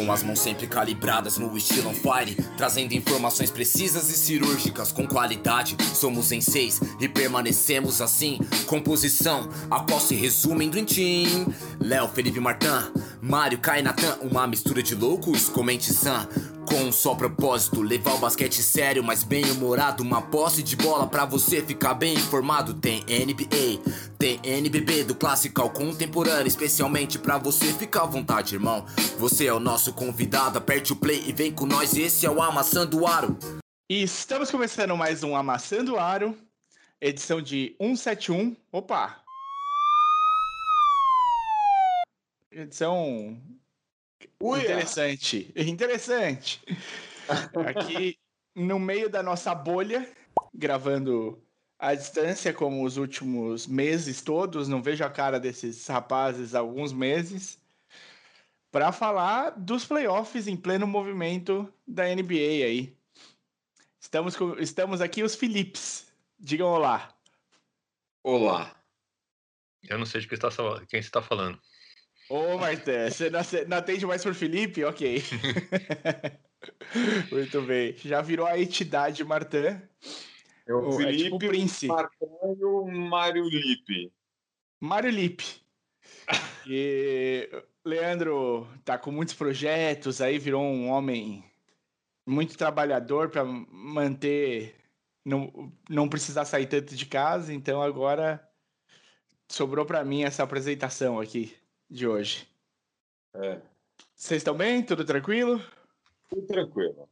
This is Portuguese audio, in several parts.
Com as mãos sempre calibradas no estilo on fire, trazendo informações precisas e cirúrgicas com qualidade. Somos em seis e permanecemos assim. Composição, a qual se resume em Dream Team. Léo, Felipe Martin, Mário, Kai, Natan, uma mistura de loucos, comente Sam. Com um só propósito, levar o basquete sério, mas bem humorado. Uma posse de bola pra você ficar bem informado. Tem NBA, tem NBB, do clássico ao contemporâneo. Especialmente pra você ficar à vontade, irmão. Você é o nosso convidado, aperte o play e vem com nós. Esse é o Amassando Aro. E estamos começando mais um Amassando Aro, edição de 171. Opa! Edição Uia. Interessante. Interessante. Aqui no meio da nossa bolha, gravando à distância, como os últimos meses todos, não vejo a cara desses rapazes há alguns meses, para falar dos playoffs em pleno movimento da NBA aí. Estamos, com, estamos aqui os Philips. Digam olá. Olá. Eu não sei de quem, está, quem você está falando. Ô, Marté, você não atende mais por Felipe? Ok. Muito bem. Já virou a entidade Martã. É o Felipe, é tipo o Prince. Martã e o Mário Lipe. Mário Lipe. E Leandro tá com muitos projetos, aí virou um homem muito trabalhador para manter, não, não precisar sair tanto de casa, então agora sobrou para mim essa apresentação aqui de hoje. É. Vocês estão bem? Tudo tranquilo? Tudo tranquilo.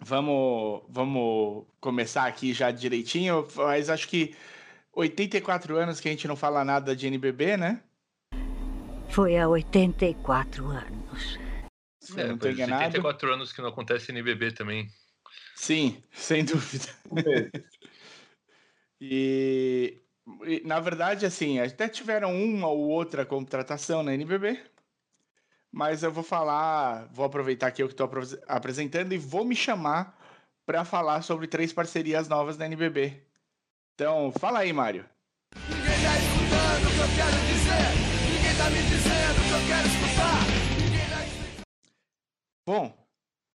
Vamos, vamos começar aqui já direitinho, mas acho que 84 anos que a gente não fala nada de NBB, né? Foi há 84 anos. Se é, não tô enganado. 84 anos que não acontece NBB também. Sim, sem dúvida. e na verdade, assim, até tiveram uma ou outra contratação na NBB, mas eu vou falar, vou aproveitar que eu que estou apresentando e vou me chamar para falar sobre três parcerias novas da NBB. Então, fala aí, Mário. Ninguém tá escutando o que eu quero dizer. Ninguém tá me dizendo o que eu quero escutar. Tá... Bom,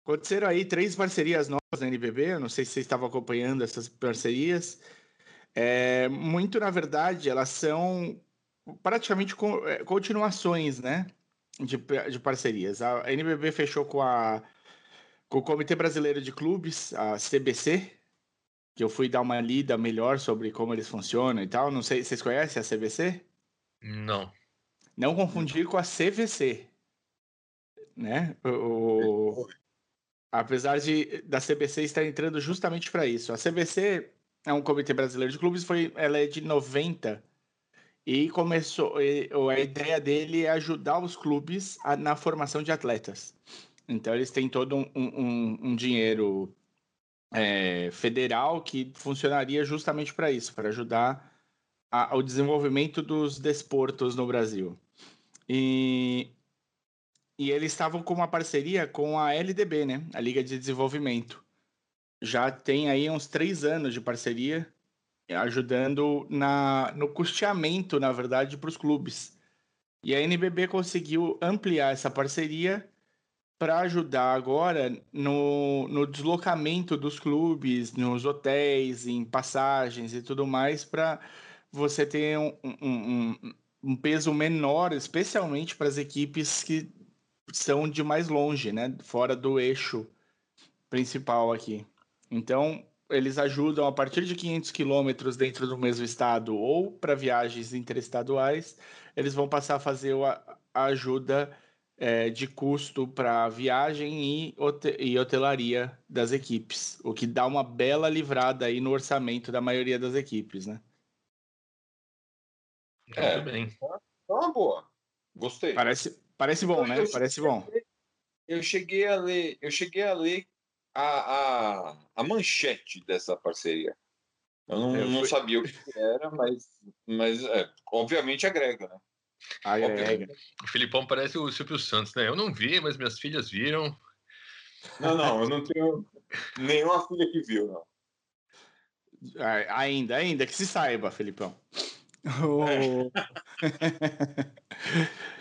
aconteceram aí três parcerias novas na NBB. Eu não sei se vocês estavam acompanhando essas parcerias. É, muito, na verdade, elas são praticamente é, continuações, né? De, de parcerias. A NBB fechou com, a, com o Comitê Brasileiro de Clubes, a CBC, que eu fui dar uma lida melhor sobre como eles funcionam e tal. Não sei, vocês conhecem a CBC? Não. Não confundir com a CVC, né? O, apesar de da CBC estar entrando justamente para isso. A CBC é um comitê brasileiro de clubes, foi, ela é de 90 e começou. E, a ideia dele é ajudar os clubes a, na formação de atletas. Então eles têm todo um, um, um dinheiro é, federal que funcionaria justamente para isso, para ajudar a, ao desenvolvimento dos desportos no Brasil. E, e eles estavam com uma parceria com a LDB, né? A Liga de Desenvolvimento já tem aí uns três anos de parceria, ajudando na, no custeamento, na verdade, para os clubes. E a NBB conseguiu ampliar essa parceria para ajudar agora no, no deslocamento dos clubes, nos hotéis, em passagens e tudo mais, para você ter um, um, um, um peso menor, especialmente para as equipes que são de mais longe, né? Fora do eixo principal aqui. Então, eles ajudam a partir de 500 quilômetros dentro do mesmo estado ou para viagens interestaduais, eles vão passar a fazer a, ajuda é, de custo para viagem e, e hotelaria das equipes, o que dá uma bela livrada aí no orçamento da maioria das equipes, né? É, Muito bem. É uma boa. Gostei. Parece, parece bom, né? Parece bom. Eu cheguei a ler, eu cheguei a ler a, a, a manchete dessa parceria. Eu não, eu não sabia o que era, mas, mas é, obviamente agrega, né? Agrega. O Filipão parece o Silvio Santos, né? Eu não vi, mas minhas filhas viram. Não, não, eu não tenho nenhuma filha que viu, não. Ainda, ainda, que se saiba, Filipão. É.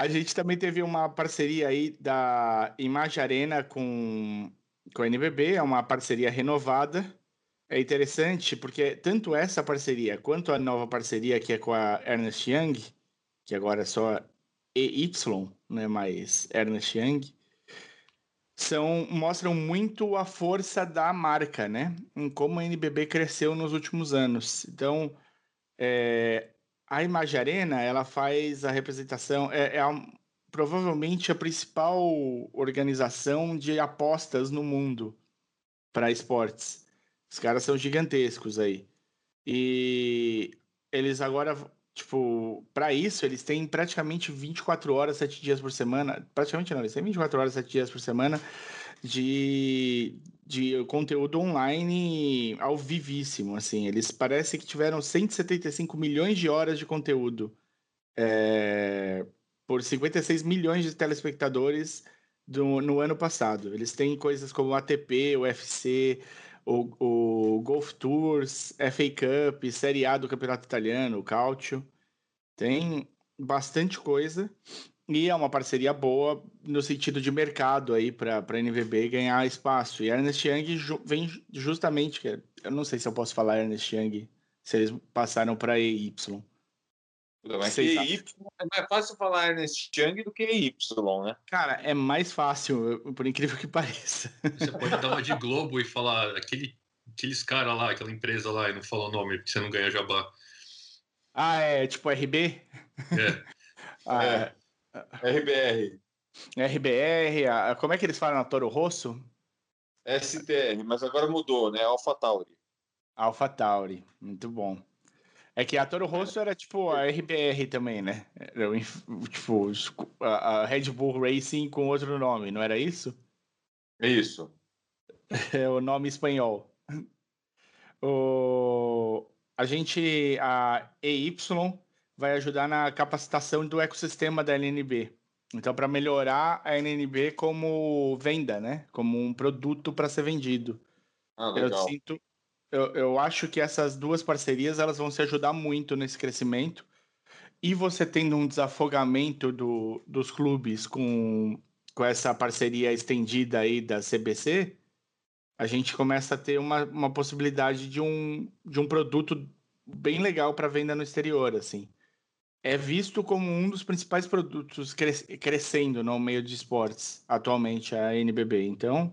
A gente também teve uma parceria aí da Imagem Arena com, com a NBB, é uma parceria renovada. É interessante porque tanto essa parceria quanto a nova parceria que é com a Ernest Young, que agora é só EY, não é mais Ernest Young, são, mostram muito a força da marca, né? Em como a NBB cresceu nos últimos anos. Então, é, a Imagem Arena, ela faz a representação, é, é provavelmente a principal organização de apostas no mundo para esportes. Os caras são gigantescos aí. E eles agora Tipo, para isso, eles têm praticamente 24 horas, 7 dias por semana. Praticamente não, eles têm 24 horas, 7 dias por semana de, de conteúdo online ao vivíssimo, assim. Eles parece que tiveram 175 milhões de horas de conteúdo é, por 56 milhões de telespectadores do, no ano passado. Eles têm coisas como ATP, UFC, o, o Golf Tours, FA Cup, Série A do Campeonato Italiano, o Calcio. Tem bastante coisa e é uma parceria boa no sentido de mercado aí para a NVB ganhar espaço. E a Ernest Young ju vem justamente, eu não sei se eu posso falar Ernest Young, se eles passaram para EY. Mas que EY é mais fácil falar Ernest Young do que EY, né? Cara, é mais fácil, por incrível que pareça. Você pode dar uma de Globo e falar aquele, aqueles caras lá, aquela empresa lá, e não falar o nome, porque você não ganha jabá. Ah, é tipo RB? É. ah, é. RBR. RBR, a, como é que eles falam na Toro Rosso? STR, mas agora mudou, né? Alpha Tauri. Alpha Tauri, muito bom. É que a Toro Rosso era tipo a RBR também, né? Era, tipo a, Red Bull Racing com outro nome, não era isso? É isso. É o nome espanhol. O, a gente, a EY vai ajudar na capacitação do ecossistema da LNB. Então, para melhorar a LNB como venda, né? Como um produto para ser vendido. Ah, legal. Eu sinto, eu, eu acho que essas duas parcerias elas vão se ajudar muito nesse crescimento. E você tendo um desafogamento do, dos clubes com, com essa parceria estendida aí da CBC, a gente começa a ter uma, uma possibilidade de um, de um produto bem legal para venda no exterior, assim. É visto como um dos principais produtos cres crescendo no meio de esportes atualmente, a NBB. Então,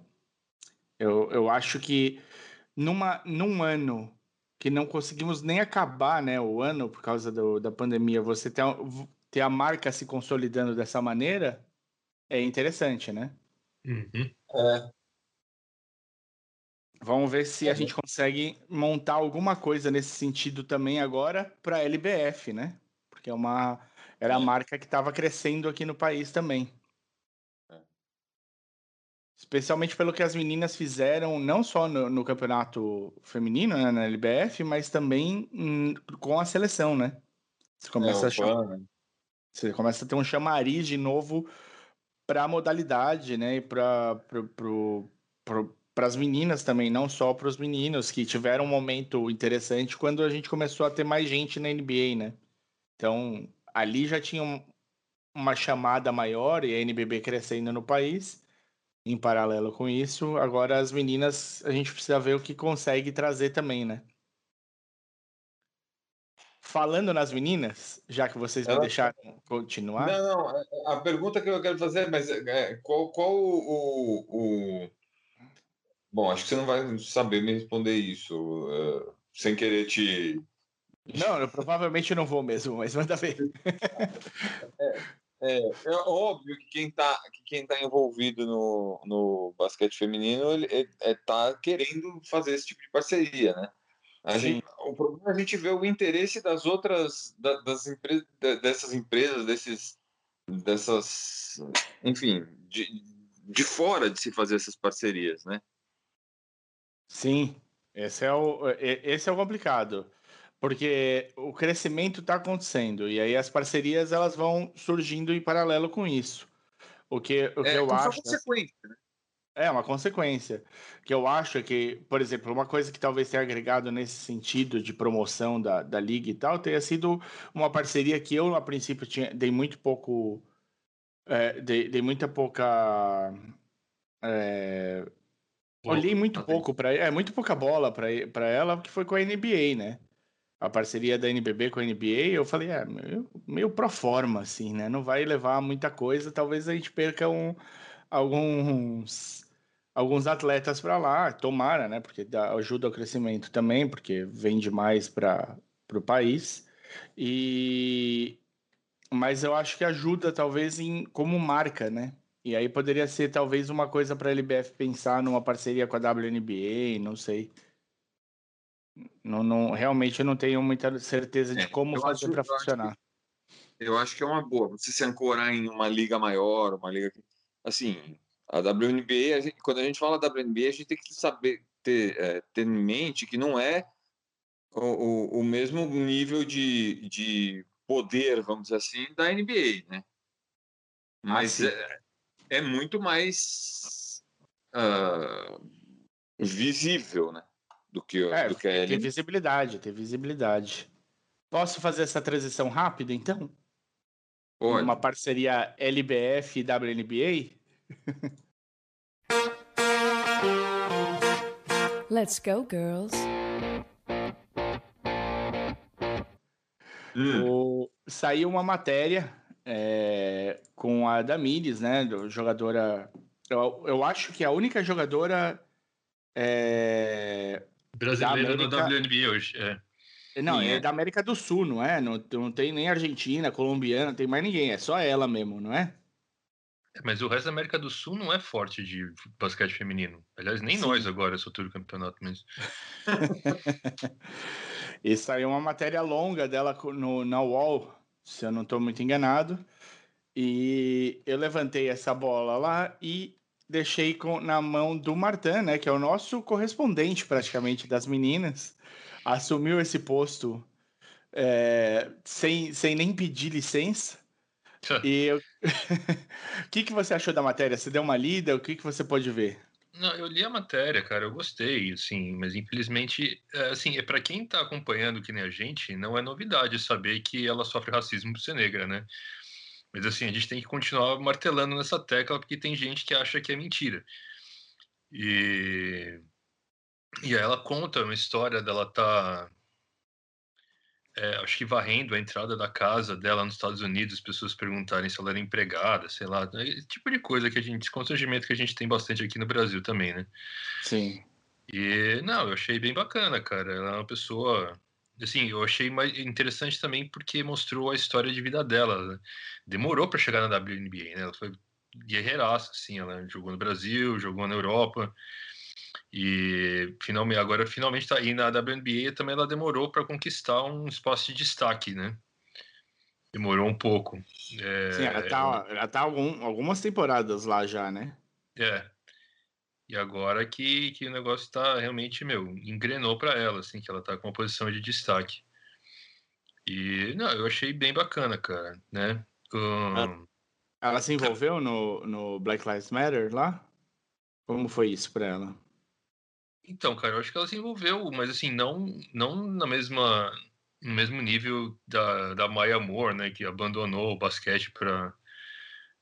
eu, eu acho que numa, num ano que não conseguimos nem acabar né, o ano por causa do, da pandemia, você ter, ter a marca se consolidando dessa maneira é interessante, né? Uhum. É. Vamos ver se a gente consegue montar alguma coisa nesse sentido também agora para a LBF, né? Porque é uma era a marca que estava crescendo aqui no país também. Especialmente pelo que as meninas fizeram, não só no, no campeonato feminino, né, na LBF, mas também hum, com a seleção, né? Você começa, é, a chamar, você começa a ter um chamariz de novo para a modalidade, né? E para as meninas também, não só para os meninos, que tiveram um momento interessante quando a gente começou a ter mais gente na NBA, né? Então, ali já tinha um, uma chamada maior e a NBB crescendo no país em paralelo com isso. Agora as meninas, a gente precisa ver o que consegue trazer também, né? Falando nas meninas, já que vocês me deixaram continuar. Não, não, é, a pergunta que eu quero fazer, mas é, qual, qual o, o, Bom, acho que você não vai saber me responder isso, uh, sem querer te. Não, eu provavelmente não vou mesmo, mas manda ver. é, é, é óbvio que quem está que quem tá envolvido no, no basquete feminino ele, ele, é, tá querendo fazer esse tipo de parceria, né? A gente, o problema é a gente ver o interesse das outras da, das empresas dessas empresas desses dessas enfim de, de fora de se fazer essas parcerias, né? Sim, esse é o esse é o complicado porque o crescimento está acontecendo e aí as parcerias elas vão surgindo em paralelo com isso. O que, o que é, eu acho. Consequência, né? É uma consequência. Que eu acho é que, por exemplo, uma coisa que talvez tenha agregado nesse sentido de promoção da, da liga e tal, tenha sido uma parceria que eu, a princípio, tinha, dei muito pouco É, dei, dei muita pouca. É, olhei muito pouco para é muito pouca bola para ela, que foi com a NBA, né? A parceria da NBB com a NBA, eu falei, é, meio, meio pro forma, assim, né? Não vai levar muita coisa, talvez a gente perca um, alguns alguns atletas para lá, tomara, né? Porque dá, ajuda ao crescimento também, porque vende mais para o país. E mas eu acho que ajuda talvez em como marca, né? E aí poderia ser talvez uma coisa para a LBF pensar numa parceria com a WNBA, não sei. Não, não, realmente eu não tenho muita certeza de é, como fazer para funcionar. Acho que, eu acho que é uma boa. Você se ancorar em uma liga maior, uma liga assim, a WNBA, a gente, quando a gente fala WNBA, a gente tem que saber ter, é, ter em mente que não é o, o, o mesmo nível de, de poder, vamos dizer assim, da NBA, né? Mas ah, é, é, muito mais uh, visível, né? Do que, é, do que a Tem visibilidade, tem visibilidade. Posso fazer essa transição rápida, então? Pode. Uma parceria LBF e WNBA? Let's go, girls. Hum. O, saiu uma matéria é, com a Damires, né? Jogadora. Eu, eu acho que a única jogadora. É, Brasileira América... no WNBA hoje. É. Não, é, é da América do Sul, não é? Não, não tem nem Argentina, colombiana, não tem mais ninguém. É só ela mesmo, não é? é mas o resto da América do Sul não é forte de basquete feminino. Aliás, nem Sim. nós agora, altura do campeonato mesmo. E saiu uma matéria longa dela no, na UOL, se eu não estou muito enganado. E eu levantei essa bola lá e deixei com, na mão do Martin, né, que é o nosso correspondente praticamente das meninas. Assumiu esse posto é, sem, sem nem pedir licença. e o que, que você achou da matéria? Você deu uma lida? O que, que você pode ver? Não, eu li a matéria, cara, eu gostei, assim, mas infelizmente, é, assim, é para quem tá acompanhando que nem a gente, não é novidade saber que ela sofre racismo por ser negra, né? Mas assim, a gente tem que continuar martelando nessa tecla porque tem gente que acha que é mentira. E e aí ela conta uma história dela tá é, acho que varrendo a entrada da casa dela nos Estados Unidos, as pessoas perguntarem se ela era empregada, sei lá, esse tipo de coisa que a gente, constrangimento que a gente tem bastante aqui no Brasil também, né? Sim. E, não, eu achei bem bacana, cara. Ela é uma pessoa. Assim, eu achei mais interessante também porque mostrou a história de vida dela. Né? Demorou para chegar na WNBA, né? Ela foi guerreiraça, assim. Ela jogou no Brasil, jogou na Europa. E finalmente, agora finalmente está aí na WNBA também ela demorou para conquistar um espaço de destaque, né? Demorou um pouco. É, Sim, ela tá, ela tá algum, algumas temporadas lá já, né? É. E agora que, que o negócio está realmente, meu, engrenou para ela, assim, que ela tá com uma posição de destaque. E, não, eu achei bem bacana, cara, né? Um... Ela, ela se envolveu no, no Black Lives Matter lá? Como foi isso para ela? Então, cara, eu acho que ela se envolveu, mas assim, não, não na mesma, no mesmo nível da, da Maya Moore, né, que abandonou o basquete para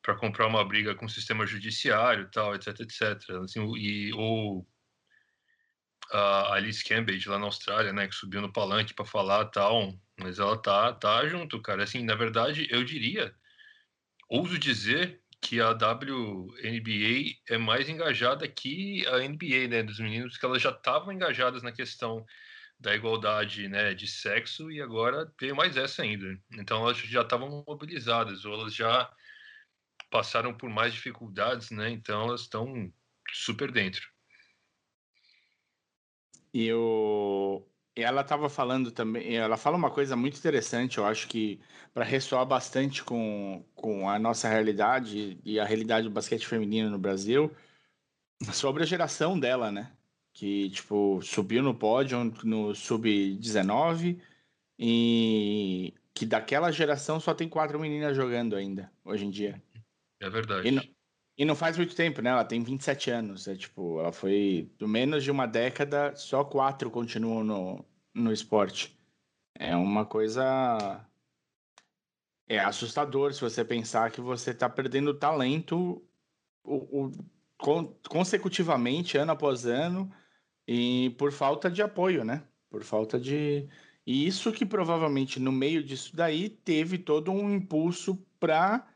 para comprar uma briga com o sistema judiciário, tal, etc, etc. Assim, e ou a Alice Cambridge lá na Austrália, né, que subiu no palanque para falar, tal, mas ela tá tá junto, cara. Assim, na verdade, eu diria, ouso dizer que a WNBA é mais engajada que a NBA, né, dos meninos, porque elas já estavam engajadas na questão da igualdade, né, de sexo e agora veio mais essa ainda. Então elas já estavam mobilizadas ou elas já passaram por mais dificuldades, né? Então elas estão super dentro. E o ela estava falando também, ela fala uma coisa muito interessante, eu acho que para ressoar bastante com, com a nossa realidade e a realidade do basquete feminino no Brasil, sobre a geração dela, né? Que, tipo, subiu no pódio no sub-19 e que daquela geração só tem quatro meninas jogando ainda, hoje em dia. É verdade. E não, e não faz muito tempo, né? Ela tem 27 anos. É tipo, ela foi do menos de uma década, só quatro continuam no, no esporte. É uma coisa é assustador se você pensar que você está perdendo talento o, o, consecutivamente, ano após ano, e por falta de apoio, né? Por falta de. E isso que provavelmente no meio disso daí teve todo um impulso para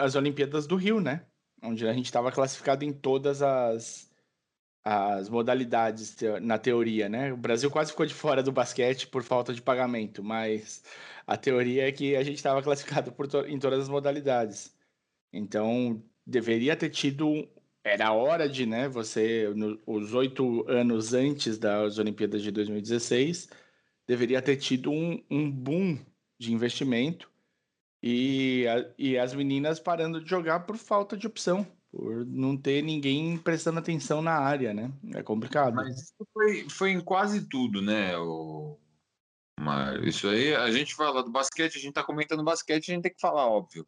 as Olimpíadas do Rio, né? Onde a gente estava classificado em todas as, as modalidades na teoria, né? O Brasil quase ficou de fora do basquete por falta de pagamento, mas a teoria é que a gente estava classificado to em todas as modalidades. Então, deveria ter tido. Era hora de, né? Você, no, os oito anos antes das Olimpíadas de 2016, deveria ter tido um, um boom de investimento e, a, e as meninas parando de jogar por falta de opção, por não ter ninguém prestando atenção na área, né? É complicado. Mas isso foi, foi em quase tudo, né? O... Mas isso aí, a gente fala do basquete, a gente tá comentando basquete, a gente tem que falar, óbvio.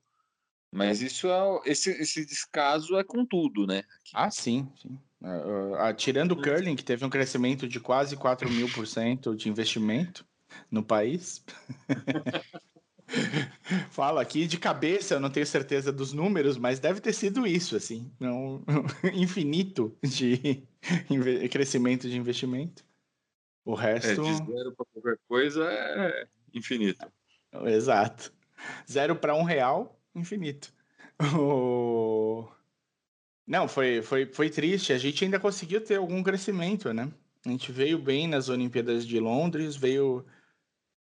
Mas isso é esse, esse descaso é com tudo, né? Aqui. Ah, sim, sim. Uh, tirando o curling, que teve um crescimento de quase 4 mil por cento de investimento no país. Falo aqui de cabeça, eu não tenho certeza dos números, mas deve ter sido isso, assim, não infinito de crescimento de investimento. O resto. É, de zero para qualquer coisa é infinito. Exato. Zero para um real infinito. O... Não, foi, foi, foi triste. A gente ainda conseguiu ter algum crescimento, né? A gente veio bem nas Olimpíadas de Londres, veio.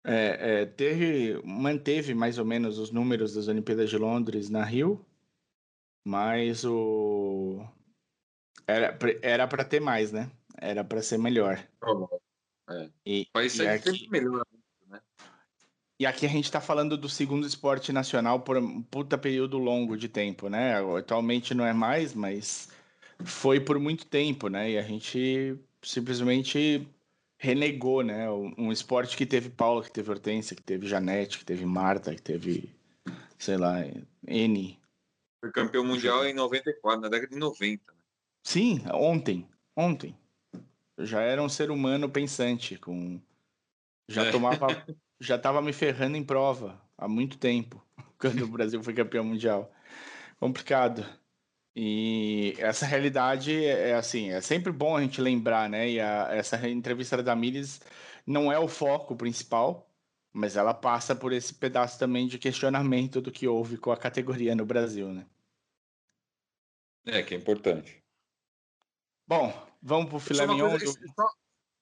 É, é, teve, manteve mais ou menos os números das Olimpíadas de Londres na Rio, mas o. Era, para ter mais, né? Era para ser melhor. É. E, Mas e aqui... melhor. E aqui a gente está falando do segundo esporte nacional por um puta período longo de tempo, né? Atualmente não é mais, mas foi por muito tempo, né? E a gente simplesmente renegou, né? Um esporte que teve Paula, que teve Hortência, que teve Janete, que teve Marta, que teve, sei lá, N. Foi campeão mundial em 94, na década de 90. Né? Sim, ontem. Ontem. Eu já era um ser humano pensante, com. Já é. tomava já estava me ferrando em prova há muito tempo, quando o Brasil foi campeão mundial. Complicado. E essa realidade é, é assim, é sempre bom a gente lembrar, né? E a, essa entrevista da Damiris não é o foco principal, mas ela passa por esse pedaço também de questionamento do que houve com a categoria no Brasil, né? É, que é importante. Bom, vamos para o filé mignon. Do... Só,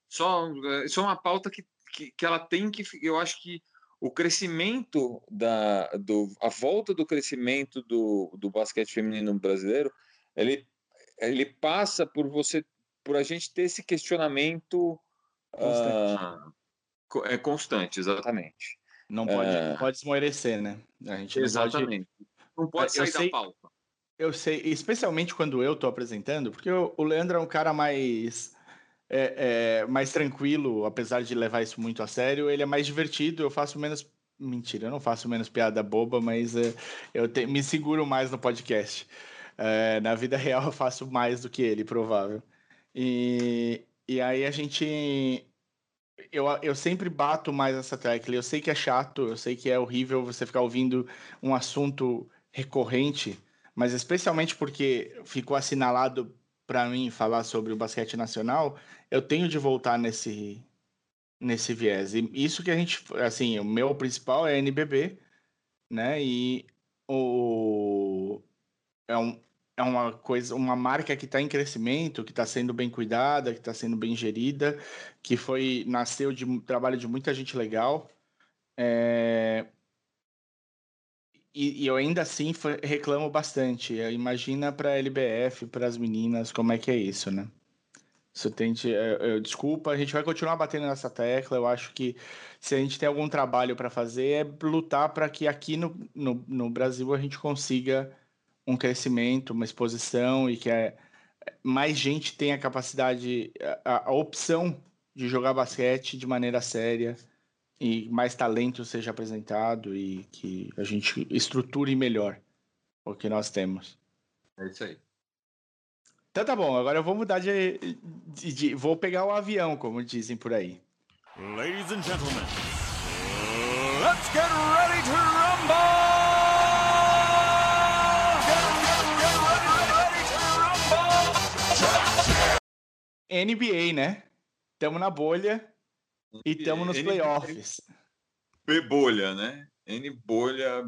só, isso é uma pauta que que, que ela tem que. Eu acho que o crescimento da do, a volta do crescimento do, do basquete feminino brasileiro ele, ele passa por você por a gente ter esse questionamento constante, uh, é constante exatamente. Não pode uh, pode esmorecer né? A gente não exatamente. Pode, não pode sair sei, da pauta. Eu sei especialmente quando eu estou apresentando porque o, o Leandro é um cara mais é, é, mais tranquilo, apesar de levar isso muito a sério. Ele é mais divertido, eu faço menos. Mentira, eu não faço menos piada boba, mas é, eu te, me seguro mais no podcast. É, na vida real eu faço mais do que ele, provável. E, e aí a gente. Eu, eu sempre bato mais essa tecla. Eu sei que é chato, eu sei que é horrível você ficar ouvindo um assunto recorrente, mas especialmente porque ficou assinalado para mim falar sobre o basquete nacional, eu tenho de voltar nesse nesse viés. E isso que a gente, assim, o meu principal é NBB, né? E o é, um, é uma coisa, uma marca que está em crescimento, que está sendo bem cuidada, que está sendo bem gerida, que foi nasceu de trabalho de muita gente legal. É, e, e, eu ainda assim reclamo bastante. Imagina para a LBF, para as meninas, como é que é isso, né? Tem eu, eu, desculpa, a gente vai continuar batendo nessa tecla. Eu acho que se a gente tem algum trabalho para fazer, é lutar para que aqui no, no, no, Brasil a gente consiga um crescimento, uma exposição e que é, mais gente tenha a capacidade, a, a opção de jogar basquete de maneira séria e mais talento seja apresentado e que a gente estruture melhor o que nós temos. É isso aí. Então tá bom, agora eu vou mudar de, de, de Vou pegar o avião, como dizem por aí. Ladies and gentlemen, Let's get ready to rumble! NBA, né? Tamo na bolha e tamo nos playoffs. B bolha, né? N bolha.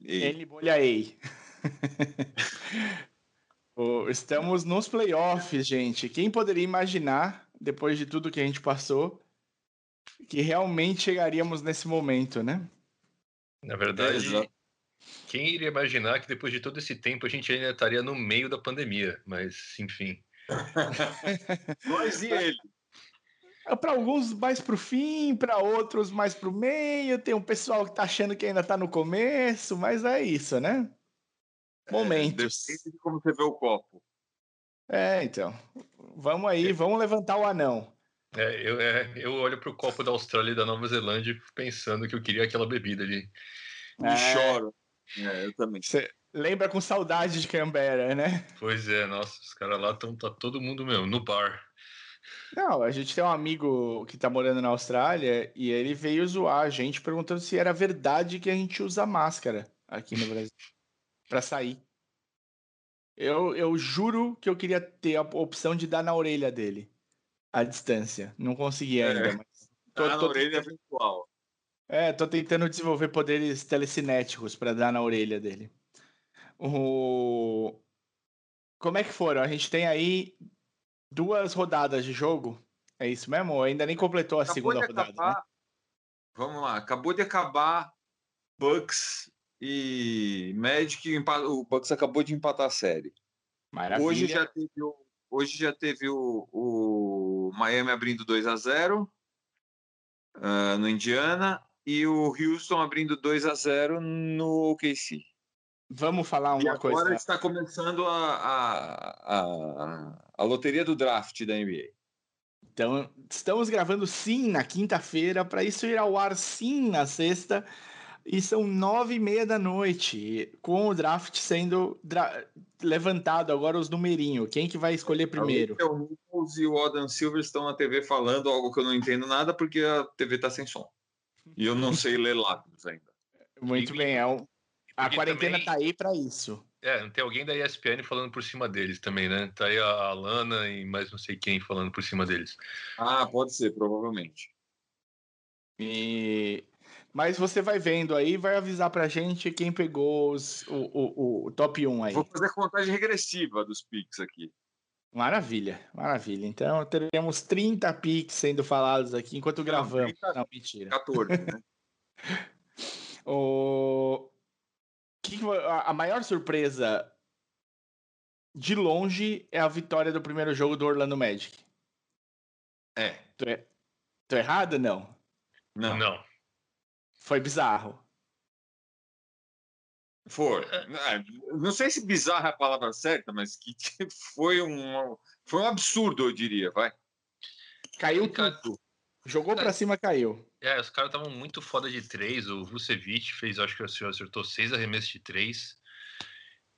E. N bolha E. Estamos nos playoffs, gente. Quem poderia imaginar, depois de tudo que a gente passou, que realmente chegaríamos nesse momento, né? Na verdade, é, quem iria imaginar que depois de todo esse tempo a gente ainda estaria no meio da pandemia? Mas, enfim. Nós e ele. É para alguns mais para o fim, para outros mais para o meio. Tem um pessoal que está achando que ainda está no começo, mas é isso, né? É, Momentos. É, depende de como você vê o copo. É, então. Vamos aí, vamos levantar o anão. É, eu, é, eu olho para o copo da Austrália e da Nova Zelândia pensando que eu queria aquela bebida ali. E é... choro. É, eu também. Cê lembra com saudade de Canberra, né? Pois é, nossa, os caras lá estão tá todo mundo meu, no bar. Não, a gente tem um amigo que tá morando na Austrália e ele veio zoar a gente perguntando se era verdade que a gente usa máscara aqui no Brasil para sair. Eu, eu juro que eu queria ter a opção de dar na orelha dele à distância. Não consegui ainda, é, mas tô, dar tô na orelha tentando... virtual. É, tô tentando desenvolver poderes telecinéticos para dar na orelha dele. O... Como é que foram? A gente tem aí duas rodadas de jogo. É isso mesmo? Ainda nem completou a acabou segunda rodada. Acabar... Né? Vamos lá, acabou de acabar Bucks e Magic. O Bucks acabou de empatar a série. Maravilha. Hoje já teve o, hoje já teve o, o Miami abrindo 2 a 0 uh, ah, no Indiana e o Houston abrindo 2 a 0 no OKC. Vamos falar uma e coisa. Agora está começando a, a, a, a loteria do draft da NBA. Então, estamos gravando sim na quinta-feira, para isso ir ao ar sim na sexta. E são nove e meia da noite, com o draft sendo dra levantado agora os numerinhos. Quem que vai escolher primeiro? O Nichols e o Adam Silver estão na TV falando algo que eu não entendo nada, porque a TV está sem som. E eu não sei ler lábios ainda. Muito bem, é um, a quarentena também... tá aí para isso. É, tem alguém da ESPN falando por cima deles também, né? Tá aí a Alana e mais não sei quem falando por cima deles. Ah, pode ser, provavelmente. E... Mas você vai vendo aí, vai avisar pra gente quem pegou os, o, o, o top 1 aí. Vou fazer a contagem regressiva dos picks aqui. Maravilha, maravilha. Então teremos 30 picks sendo falados aqui enquanto não, gravamos. 30, não, mentira. 14, né? o que a maior surpresa de longe é a vitória do primeiro jogo do Orlando Magic. É. Tô, é... Tô errado? Não. Não. Não. Foi bizarro. Foi. É, não sei se bizarro é a palavra certa, mas que foi um, foi um absurdo, eu diria, vai. Caiu tudo. Jogou para cima, caiu. É, os caras estavam muito foda de três. O Vucevic fez, acho que o senhor acertou seis arremessos de três.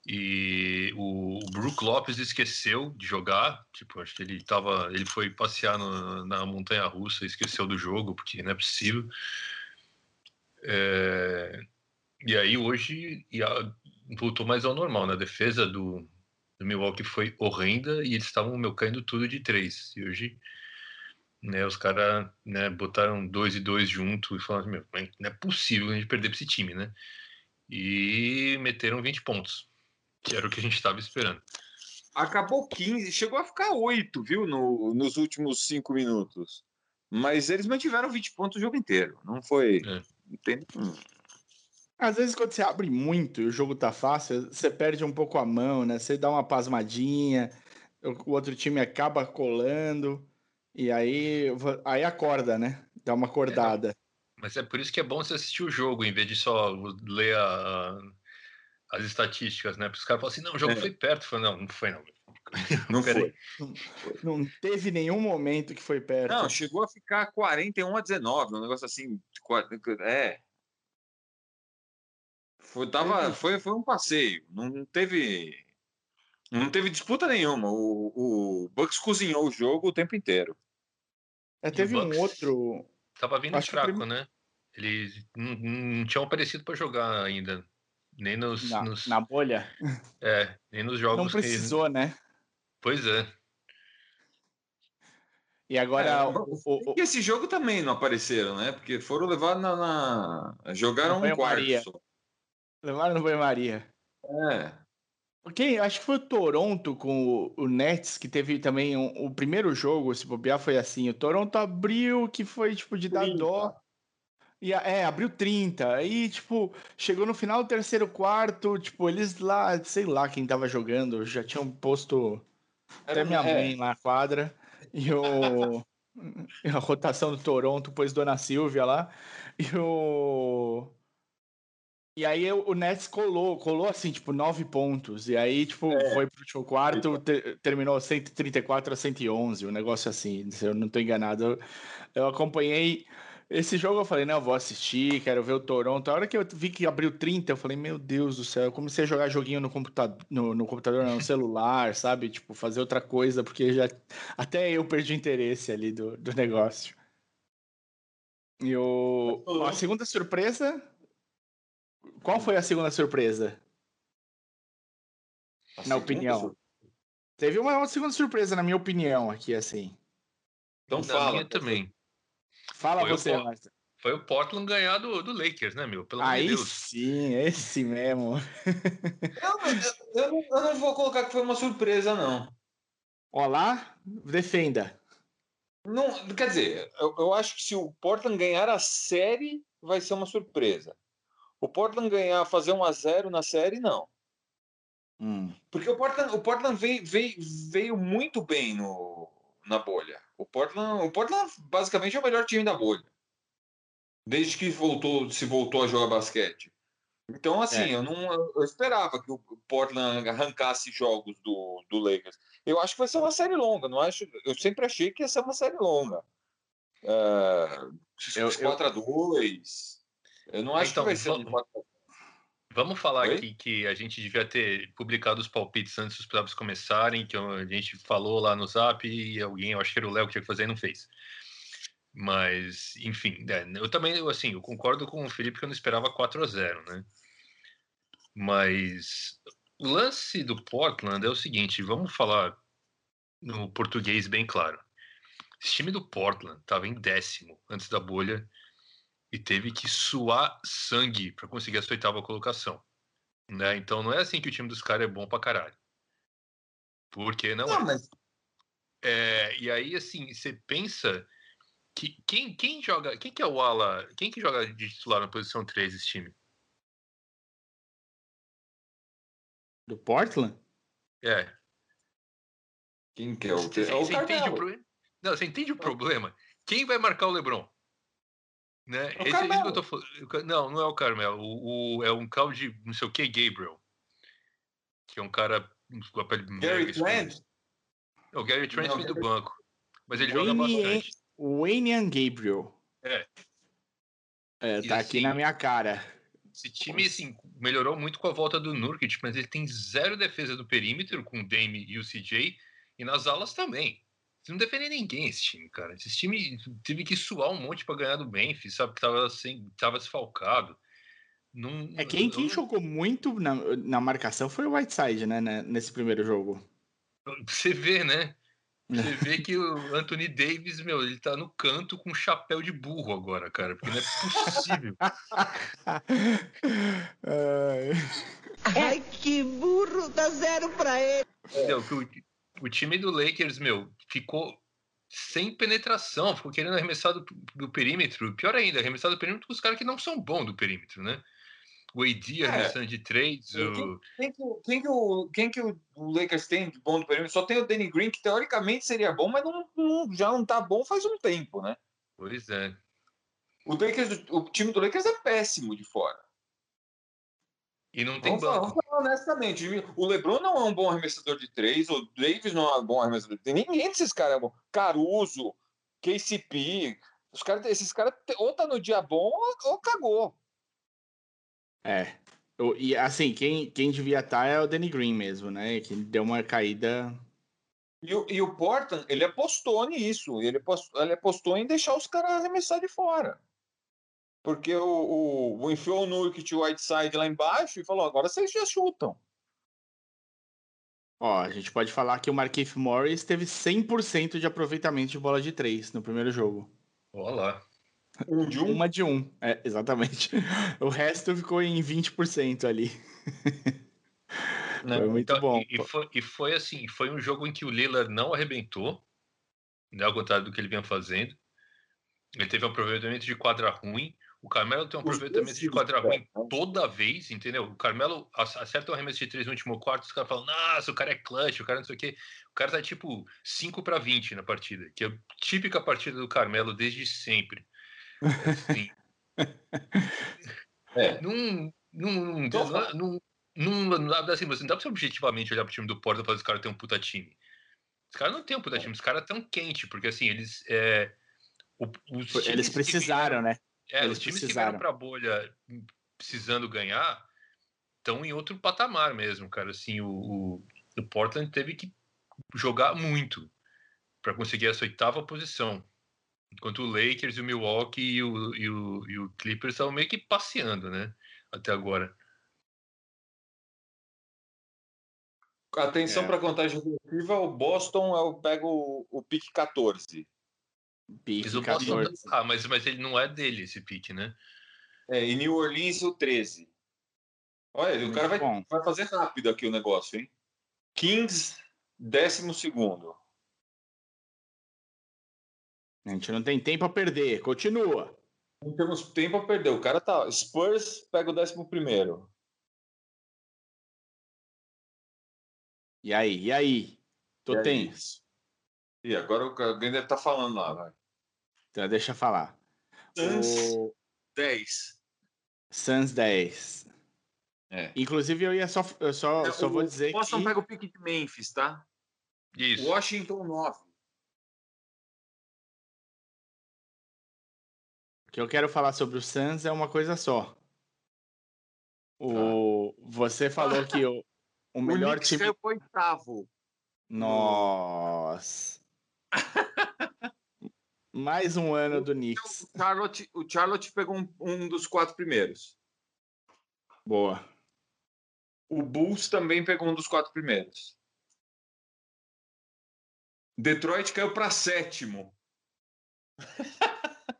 E o, o Brook Lopes esqueceu de jogar. Tipo, acho que ele tava. Ele foi passear no, na montanha russa e esqueceu do jogo, porque não é possível. É, e aí hoje e a, voltou mais ao normal. Na né? defesa do, do Milwaukee foi horrenda e eles estavam meu caindo tudo de três. E hoje né, os caras né, botaram dois e dois junto e falaram, meu, não é possível a gente perder para esse time, né? E meteram 20 pontos, que era o que a gente estava esperando. Acabou 15, chegou a ficar 8, viu, no, nos últimos 5 minutos. Mas eles mantiveram 20 pontos o jogo inteiro. Não foi. É. Tem... Às vezes, quando você abre muito e o jogo tá fácil, você perde um pouco a mão, né? Você dá uma pasmadinha, o outro time acaba colando. E aí, aí acorda, né? Dá uma acordada. É, mas é por isso que é bom você assistir o jogo, em vez de só ler a, as estatísticas, né? Porque os caras falam assim, não, o jogo é. foi perto. Falei, não, não foi não. Não foi. Não, não, teve nenhum momento que foi perto. Não, chegou a ficar 41 a 19, um negócio assim. É. Foi, tava, foi, foi um passeio. Não teve não teve disputa nenhuma. O, o Bucks cozinhou o jogo o tempo inteiro. É, teve um outro. Tava vindo Acho fraco, né? Eles não, não tinham aparecido para jogar ainda. Nem nos na, nos, na bolha. É, nem nos jogos. Não precisou, que... né? Pois é. E agora. É, o, o, esse jogo também não apareceram, né? Porque foram levados na. na... Jogaram um quarto. Levaram no banho-maria. É. Quem, acho que foi o Toronto com o, o Nets, que teve também um, o primeiro jogo, se bobear, foi assim. O Toronto abriu, que foi tipo de 30. dar dó. E, é, abriu 30. Aí, tipo, chegou no final do terceiro quarto, tipo, eles lá, sei lá quem tava jogando, já tinham posto Era, até minha é. mãe na quadra. E o. a rotação do Toronto pôs Dona Silvia lá. E o. E aí o Nets colou, colou assim, tipo, nove pontos. E aí, tipo, é. foi pro último quarto, te, terminou 134 a 111, um negócio assim, se eu não tô enganado. Eu, eu acompanhei esse jogo, eu falei, não, eu vou assistir, quero ver o Toronto. A hora que eu vi que abriu 30, eu falei, meu Deus do céu, eu comecei a jogar joguinho no computador, no, no computador, não, no celular, sabe? Tipo, fazer outra coisa, porque já até eu perdi interesse ali do, do negócio. E o, a segunda surpresa qual foi a segunda surpresa? A na segunda opinião. Surpresa. Teve uma, uma, segunda surpresa, na minha opinião, aqui, assim. Então na fala. Minha também. Fala foi você, o, Foi o Portland ganhar do, do Lakers, né, meu? Pelo Aí Deus. sim, esse mesmo. eu, eu, eu, não vou colocar que foi uma surpresa, não. Olá, defenda. Não, quer dizer, eu, eu acho que se o Portland ganhar a série, vai ser uma surpresa. O Portland ganhar, fazer 1 a 0 na série, não. Hum. Porque o Portland, o Portland veio, veio, veio muito bem no, na bolha. O Portland, o Portland basicamente é o melhor time da bolha. Desde que voltou, se voltou a jogar basquete. Então, assim, é. eu não eu esperava que o Portland arrancasse jogos do, do Lakers. Eu acho que vai ser uma série longa. Não acho, eu sempre achei que ia ser uma série longa. É, eu, 4 eu... a 2 eu não acho então, que vai ser vamos, um Vamos falar Oi? aqui que a gente devia ter publicado os palpites antes dos playoffs começarem, que a gente falou lá no Zap e alguém, eu acho que era o Léo que tinha que fazer e não fez. Mas, enfim, é, eu também, assim, eu concordo com o Felipe que eu não esperava 4 a 0 né? Mas o lance do Portland é o seguinte, vamos falar no português bem claro. Esse time do Portland estava em décimo antes da bolha e teve que suar sangue para conseguir a sua oitava colocação. Né? Então não é assim que o time dos caras é bom pra caralho. Porque não, não é. Mas... é. E aí, assim, você pensa que quem, quem joga. Quem que é o ala? Quem que joga de titular na posição 3 desse time? Do Portland? É. Quem que é o, você, é o você entende o pro... Não, você entende o problema? Quem vai marcar o LeBron? Né? É Esse, esse que eu tô falando. Não, não é o Carmelo. O, o, é um tal de não sei o que, Gabriel. Que é um cara. Gary Trent? O Gary Trent vem do banco. Mas ele Wayne, joga bastante. Wayne Gabriel. É. é tá assim, aqui na minha cara. Esse time, assim, melhorou muito com a volta do Nurkic, mas ele tem zero defesa do perímetro com o Dame e o CJ, e nas alas também. Você não defende ninguém esse time, cara. Esse time teve que suar um monte para ganhar do Memphis, sabe? Que tava, sem, tava desfalcado. Não, é quem, quem jogou muito na, na marcação foi o Whiteside, né, né? Nesse primeiro jogo. Você vê, né? Você vê que o Anthony Davis, meu, ele tá no canto com chapéu de burro agora, cara, porque não é possível. Ai, que burro, dá zero pra ele. Entendeu? O time do Lakers, meu, ficou sem penetração, ficou querendo arremessar do, do perímetro. Pior ainda, arremessar do perímetro com os caras que não são bons do perímetro, né? O AD é. arremessando de trades. Quem, o... quem, que, quem, que, o, quem que o Lakers tem de bom do perímetro? Só tem o Danny Green, que teoricamente seria bom, mas não, não, já não tá bom faz um tempo, né? Pois é. O, Lakers, o time do Lakers é péssimo de fora. E não tem vamos banco. Falar, vamos falar honestamente, o LeBron não é um bom arremessador de três, o Davis não é um bom arremessador de três. Ninguém desses caras é bom. Caruso, KCP, os cara, esses caras ou tá no dia bom ou, ou cagou. É. E assim, quem, quem devia estar tá é o Danny Green mesmo, né? Que deu uma caída. E o, e o Portland, ele apostou nisso. Ele apostou, ele apostou em deixar os caras arremessar de fora. Porque o, o, enfiou o Nurkic e o Whiteside lá embaixo e falou: agora vocês já chutam. Ó, a gente pode falar que o Marquinhos Morris teve 100% de aproveitamento de bola de três no primeiro jogo. Olá. Um de um? Uma de um, é, exatamente. O resto ficou em 20% ali. Não, foi muito então, bom. E, e, foi, e, foi, assim, foi um jogo em que o Lillard não arrebentou, né, ao contrário do que ele vinha fazendo. Ele teve um aproveitamento de quadra ruim, o Carmelo tem um aproveitamento de quadra ruim toda vez, entendeu? O Carmelo acerta um arremesso de três no último quarto, os caras falam, nossa, o cara é clutch, o cara não sei o quê. O cara tá tipo 5 para 20 na partida, que é a típica partida do Carmelo desde sempre. Assim. é. Num, num, num, num, num, assim, não dá pra você objetivamente olhar pro time do Porto e falar que os caras têm um puta time. Os caras não têm um puta time, os caras tão quente, porque assim, eles. É, o, eles precisaram, né? É, Eles os times precisaram. que vieram pra bolha precisando ganhar estão em outro patamar mesmo, cara. Assim, o, o, o Portland teve que jogar muito para conseguir essa oitava posição. Enquanto o Lakers, o Milwaukee e o, e o, e o Clippers estavam meio que passeando, né? Até agora. Atenção é. para a contagem regressiva, o Boston eu pego o, o pique 14. Pique mas 14. ah, mas, mas ele não é dele, esse pique, né? É, e New Orleans o 13. Olha, Muito o cara vai, vai fazer rápido aqui o negócio, hein? Kings, décimo segundo. A gente não tem tempo a perder. Continua. Não temos tempo a perder. O cara tá. Spurs pega o décimo primeiro. E aí? E aí? Tô e tenso. Aí? E agora alguém deve estar tá falando lá, vai. Então, deixa eu falar. Suns o... 10. Suns 10. É. Inclusive, eu ia só, eu só, é, só vou dizer Boston que... pega o pique de Memphis, tá? Isso. Washington 9. O que eu quero falar sobre o Suns é uma coisa só. O... Tá. Você falou que o, o melhor o time... caiu oitavo. Nossa. Mais um ano do Knicks. O Charlotte, o Charlotte pegou um, um dos quatro primeiros. Boa. O Bulls também pegou um dos quatro primeiros. Detroit caiu para sétimo.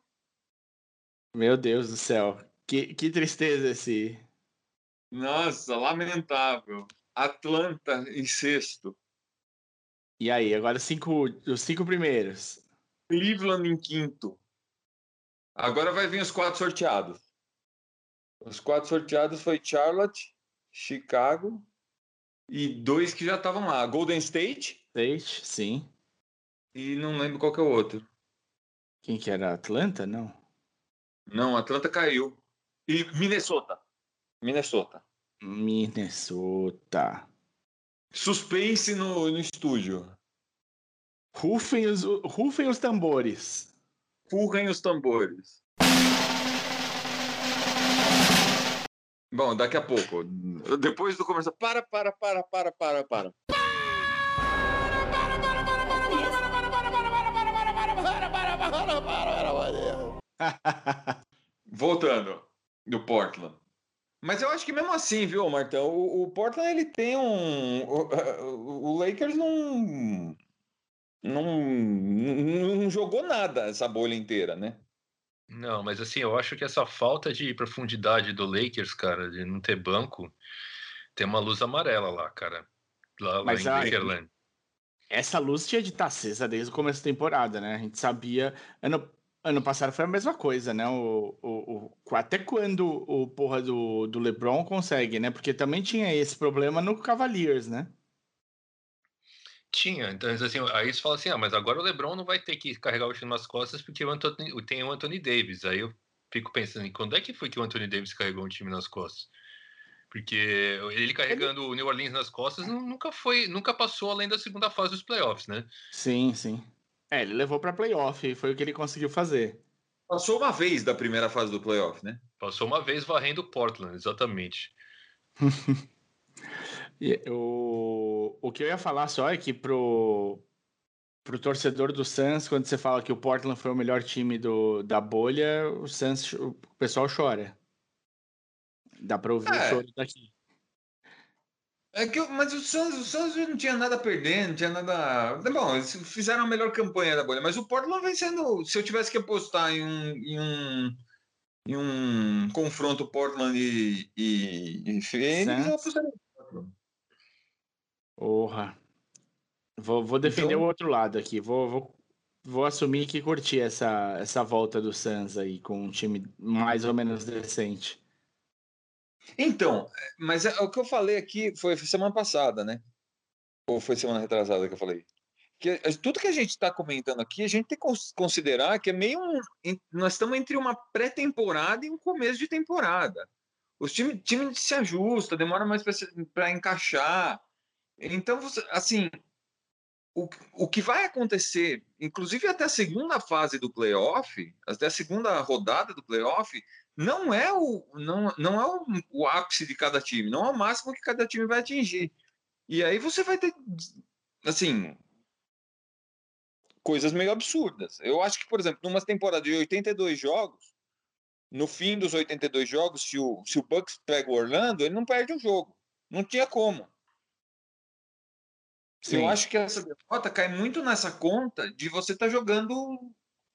Meu Deus do céu. Que, que tristeza esse. Nossa, lamentável. Atlanta em sexto. E aí, agora cinco, os cinco primeiros. Cleveland em quinto. Agora vai vir os quatro sorteados. Os quatro sorteados foi Charlotte, Chicago e dois que já estavam lá. Golden State. State, sim. E não lembro qual que é o outro. Quem que era? Atlanta? Não. Não, Atlanta caiu. E Minnesota. Minnesota. Minnesota. Suspense no, no estúdio. Rufem os, rufem os tambores. Rufem os tambores. Bom, daqui a pouco. Depois do comercial. Para, para, para, para, para, para. Voltando do Portland. Mas eu acho que mesmo assim, viu, Martão? O, o Portland ele tem um. O, o Lakers não não, não jogou nada essa bolha inteira, né? Não, mas assim, eu acho que essa falta de profundidade do Lakers, cara, de não ter banco, tem uma luz amarela lá, cara. Lá, mas lá em Lakerland. Essa luz tinha de estar acesa desde o começo da temporada, né? A gente sabia. Ano, ano passado foi a mesma coisa, né? O, o, o, até quando o porra do, do LeBron consegue, né? Porque também tinha esse problema no Cavaliers, né? Tinha, então assim, aí você fala assim, ah, mas agora o LeBron não vai ter que carregar o time nas costas porque o Anthony, tem o Anthony Davis. Aí eu fico pensando, quando é que foi que o Anthony Davis carregou um time nas costas? Porque ele carregando ele... o New Orleans nas costas nunca foi, nunca passou além da segunda fase dos playoffs, né? Sim, sim. É, ele levou para playoff e foi o que ele conseguiu fazer. Passou uma vez da primeira fase do playoff, né? Passou uma vez varrendo Portland, exatamente. o, o que eu ia falar só é que pro, pro torcedor do Suns, quando você fala que o Portland foi o melhor time do, da bolha, o Suns, o pessoal chora. Dá pra ouvir é. o choro daqui. É que, mas o Suns, o Suns não tinha nada a perder, não tinha nada. Bom, eles fizeram a melhor campanha da bolha, mas o Portland vem sendo. Se eu tivesse que apostar em um, em um, em um confronto Portland e, e, e Phoenix, eu apostaria. Porra. Vou, vou defender então... o outro lado aqui. Vou, vou, vou assumir que curti essa, essa volta do Suns aí com um time mais ou menos decente. Então, mas é, o que eu falei aqui foi semana passada, né? Ou foi semana retrasada que eu falei? Que é, tudo que a gente está comentando aqui, a gente tem que considerar que é meio um. Nós estamos entre uma pré-temporada e um começo de temporada. Os times time se ajusta, demora mais para encaixar. Então, assim, o, o que vai acontecer, inclusive até a segunda fase do playoff, até a segunda rodada do playoff, não é o, não, não é o, o ápice de cada time, não é o máximo que cada time vai atingir. E aí você vai ter, assim, coisas meio absurdas. Eu acho que, por exemplo, numa temporada de 82 jogos, no fim dos 82 jogos, se o, se o Bucks pega o Orlando, ele não perde o jogo. Não tinha como. Sim. Eu acho que essa derrota cai muito nessa conta de você estar tá jogando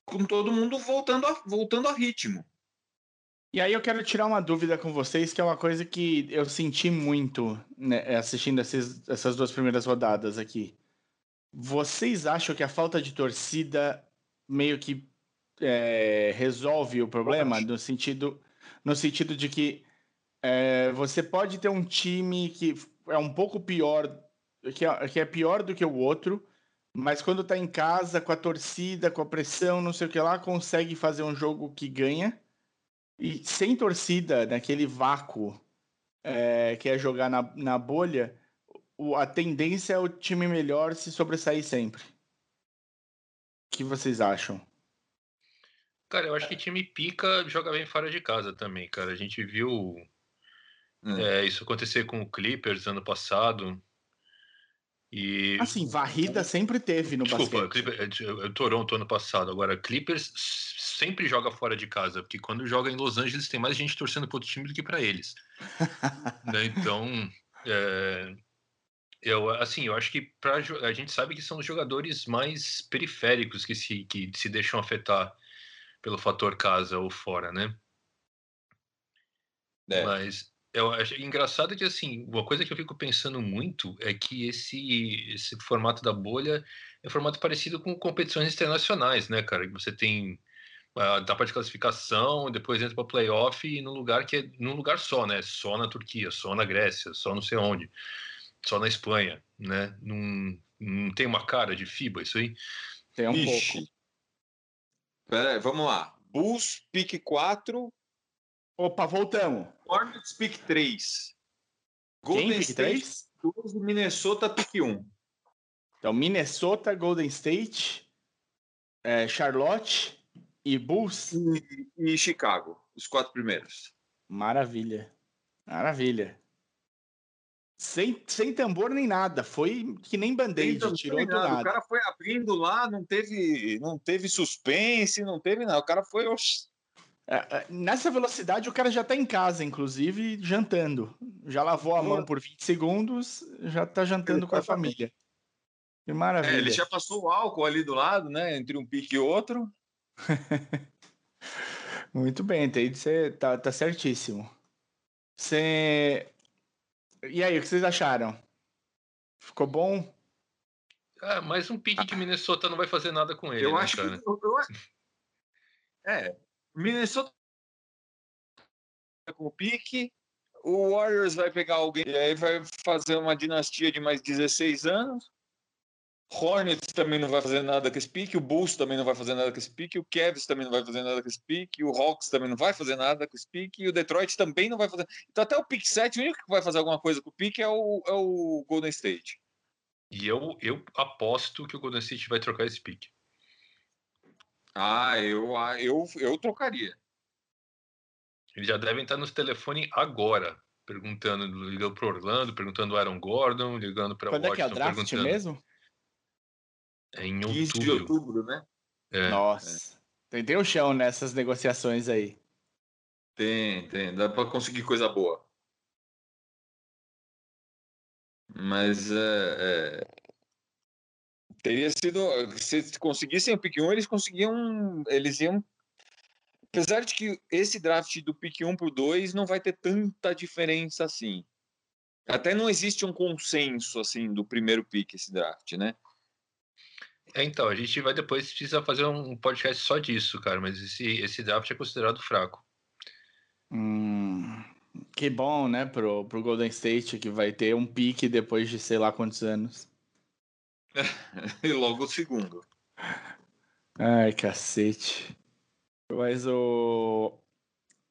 com todo mundo voltando a, voltando a ritmo. E aí eu quero tirar uma dúvida com vocês, que é uma coisa que eu senti muito né, assistindo esses, essas duas primeiras rodadas aqui. Vocês acham que a falta de torcida meio que é, resolve o problema no sentido, no sentido de que é, você pode ter um time que é um pouco pior que é, que é pior do que o outro, mas quando tá em casa, com a torcida, com a pressão, não sei o que lá, consegue fazer um jogo que ganha. E sem torcida, naquele vácuo é, que é jogar na, na bolha, o, a tendência é o time melhor se sobressair sempre. O que vocês acham? Cara, eu acho que time pica joga bem fora de casa também, cara. A gente viu hum. é, isso acontecer com o Clippers ano passado. E... Assim, varrida sempre teve no Desculpa, basquete. Clippers, é, é, Toronto ano passado. Agora, Clippers sempre joga fora de casa, porque quando joga em Los Angeles tem mais gente torcendo para outro time do que para eles. né? Então, é, eu, assim, eu acho que pra, a gente sabe que são os jogadores mais periféricos que se, que se deixam afetar pelo fator casa ou fora, né? É. Mas eu acho engraçado que assim, uma coisa que eu fico pensando muito é que esse esse formato da bolha é um formato parecido com competições internacionais, né, cara? Que você tem a etapa de classificação, depois entra para playoff e num lugar que é num lugar só, né? Só na Turquia, só na Grécia, só não sei onde, só na Espanha, né? Não, não tem uma cara de FIBA isso aí? Tem um Ixi. pouco. Pera aí, vamos lá. Bulls, pique 4, Opa, voltamos. Hornets pick 3. Golden Quem, pick State 3? 12, Minnesota pick 1. Então, Minnesota, Golden State, é, Charlotte e Bulls. E, e, Chicago, os quatro primeiros. Maravilha. Maravilha. Sem, sem tambor nem nada, foi que nem band-aid, tirou do nada. O cara foi abrindo lá, não teve, não teve suspense, não teve nada. O cara foi. Oxi, nessa velocidade, o cara já tá em casa, inclusive, jantando. Já lavou a mão por 20 segundos, já tá jantando com a família. Que maravilha. É, ele já passou o álcool ali do lado, né? Entre um pique e outro. Muito bem, você tá, tá certíssimo. Você... E aí, o que vocês acharam? Ficou bom? Ah, mais um pique de Minnesota não vai fazer nada com ele. Eu né, acho cara? que. Eu, eu... É, Minnesota com o pique, o Warriors vai pegar alguém e aí vai fazer uma dinastia de mais 16 anos. Hornets também não vai fazer nada com esse pique, o Bulls também não vai fazer nada com esse pique, o Cavs também não vai fazer nada com esse pique, o Hawks também não vai fazer nada com esse pique, e o Detroit também não vai fazer. Então até o pique 7, o único que vai fazer alguma coisa com o pique é o, é o Golden State. E eu, eu aposto que o Golden State vai trocar esse pique. Ah, eu, ah, eu, eu trocaria. Eles já devem estar nos telefones agora, perguntando, ligando para Orlando, perguntando o Aaron Gordon, ligando para o Washington. Quando é que é o draft mesmo? É em 15 outubro. de outubro, né? É. Nossa. Tem, tem um chão nessas negociações aí. Tem, tem. Dá para conseguir coisa boa. Mas é, é, teria sido. Se conseguissem o pick 1, eles conseguiam. Eles iam. Apesar de que esse draft do pick 1 pro 2 não vai ter tanta diferença assim. Até não existe um consenso assim do primeiro pick esse draft, né? É, então, a gente vai depois precisar fazer um podcast só disso, cara, mas esse, esse draft é considerado fraco. Hum, que bom, né, pro, pro Golden State, que vai ter um pique depois de sei lá quantos anos. e logo o segundo. Ai, cacete. Mas o.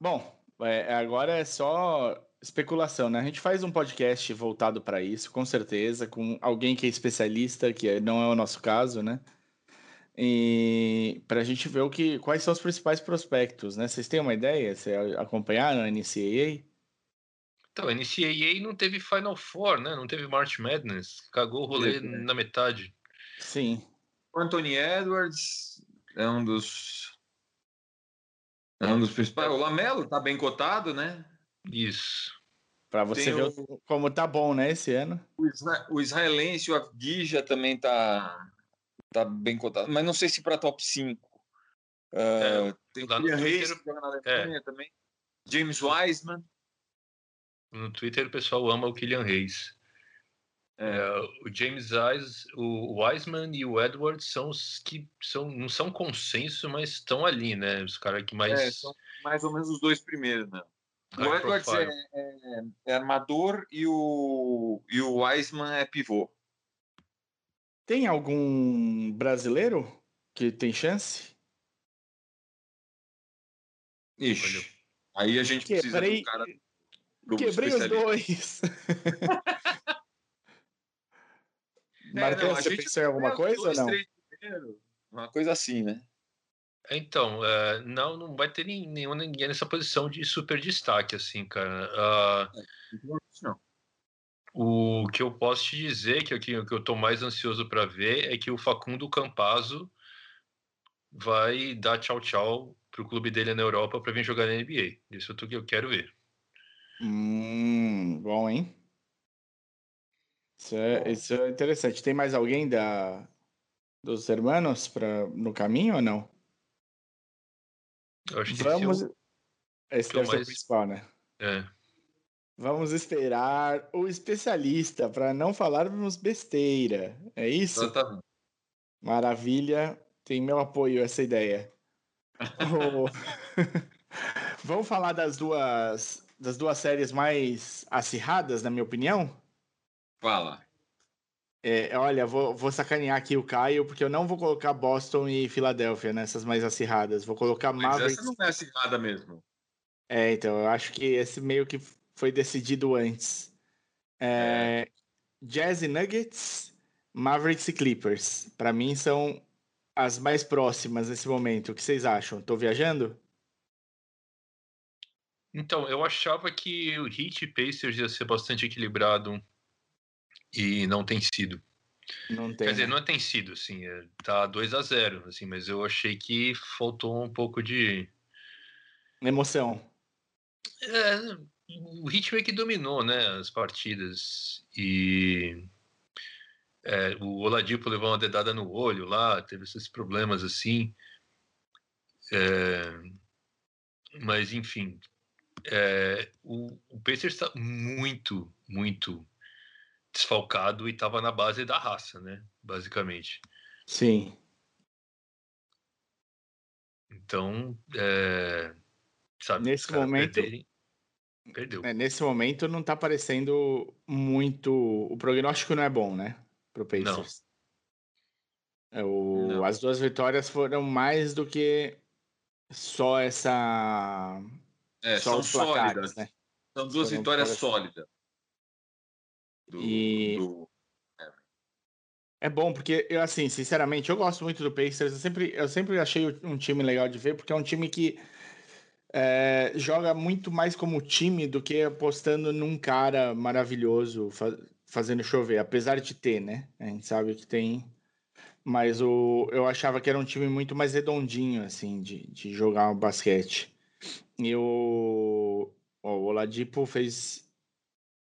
Bom, é, agora é só especulação, né? A gente faz um podcast voltado para isso, com certeza, com alguém que é especialista, que não é o nosso caso, né? E para a gente ver o que, quais são os principais prospectos, né? Vocês têm uma ideia? Vocês acompanharam a NCAA? Então, a NCAA não teve Final Four, né? Não teve March Madness. Cagou o rolê na metade. Sim. O Anthony Edwards é um dos. É um dos principais. O Lamelo tá bem cotado, né? Isso. Para você Tem ver o- como tá bom, né, esse ano. O, isra- o israelense, o Avdija também tá, tá bem cotado. Mas não sei se para top 5. É, tem o lá no Kylian Reis, Alemanha também. James Wiseman. No Twitter o pessoal ama o Kylian Reis. É. É, o James Wise, o Wiseman e o Edwards são os que são, não são consenso, mas estão ali, né? Os caras que mais. É, são mais ou menos os dois primeiros, né? O high Edwards é, é- é armador e o, e o Wiseman é pivô. Tem algum brasileiro que tem chance? Ixi. Aí a gente precisa de Quebrei, um cara do quebrei os dois. É, Marcão, você gente pensou em alguma coisa ou não? Uma coisa assim, né? Então, é, não, não vai ter nenhum ninguém nessa posição de super destaque, assim, cara. Ah, Não. o que eu posso te dizer, que, o que, o que eu tô mais ansioso para ver, é que o Facundo Campazzo vai dar tchau tchau pro clube dele na Europa para vir jogar na NBA. Isso é tudo que eu quero ver. Hum, bom, hein? Isso é, isso é interessante. Tem mais alguém da, dos hermanos pra, no caminho ou não? Eu acho que Vamos. esse Esse que eu deve ser o mais- principal, né? é, o- é. Vamos esperar o especialista para não falarmos besteira. É isso? Exatamente. Maravilha. Tem meu apoio essa ideia. O- Vamos falar das duas, das duas séries mais acirradas, na minha opinião? Fala. É, olha, vou, vou sacanear aqui o Caio, porque eu não vou colocar Boston e Filadélfia nessas mais acirradas. Vou colocar Mas Mavericks. essa não é acirrada mesmo. É, então, eu acho que esse meio que foi decidido antes. É, Jazz e Nuggets, Mavericks e Clippers. Pra mim são as mais próximas nesse momento. O que vocês acham? Tô viajando? Então, eu achava que o Heat e Pacers ia ser bastante equilibrado e não tem sido. Não tem. Quer dizer, né? não tem sido, assim, é, tá 2 a 0 assim, mas eu achei que faltou um pouco de. Emoção. É, o Heat meio que dominou, né, as partidas e é, o Oladipo levou uma dedada no olho lá, teve esses problemas assim. É, mas enfim, é, o, o Pacers está muito, muito desfalcado e estava na base da raça, né, basicamente. Sim. Então, é, sabe, Nesse momento- perderem- perdeu. É, nesse momento não tá parecendo muito. O prognóstico não é bom, né? Pro Pacers. É, o- Não. As duas vitórias foram mais do que só essa. É, são sólidas. né? São duas Foram vitórias vitórias- sólidas. Do, E- do- É bom, porque eu, assim, sinceramente, eu gosto muito do Pacers. Eu sempre, eu sempre achei um time legal de ver, porque é um time que é, joga muito mais como time do que apostando num cara maravilhoso fa- fazendo chover, apesar de ter, né? A gente sabe que tem mas o, eu achava que era um time muito mais redondinho, assim, de, de jogar basquete. E o, o Oladipo fez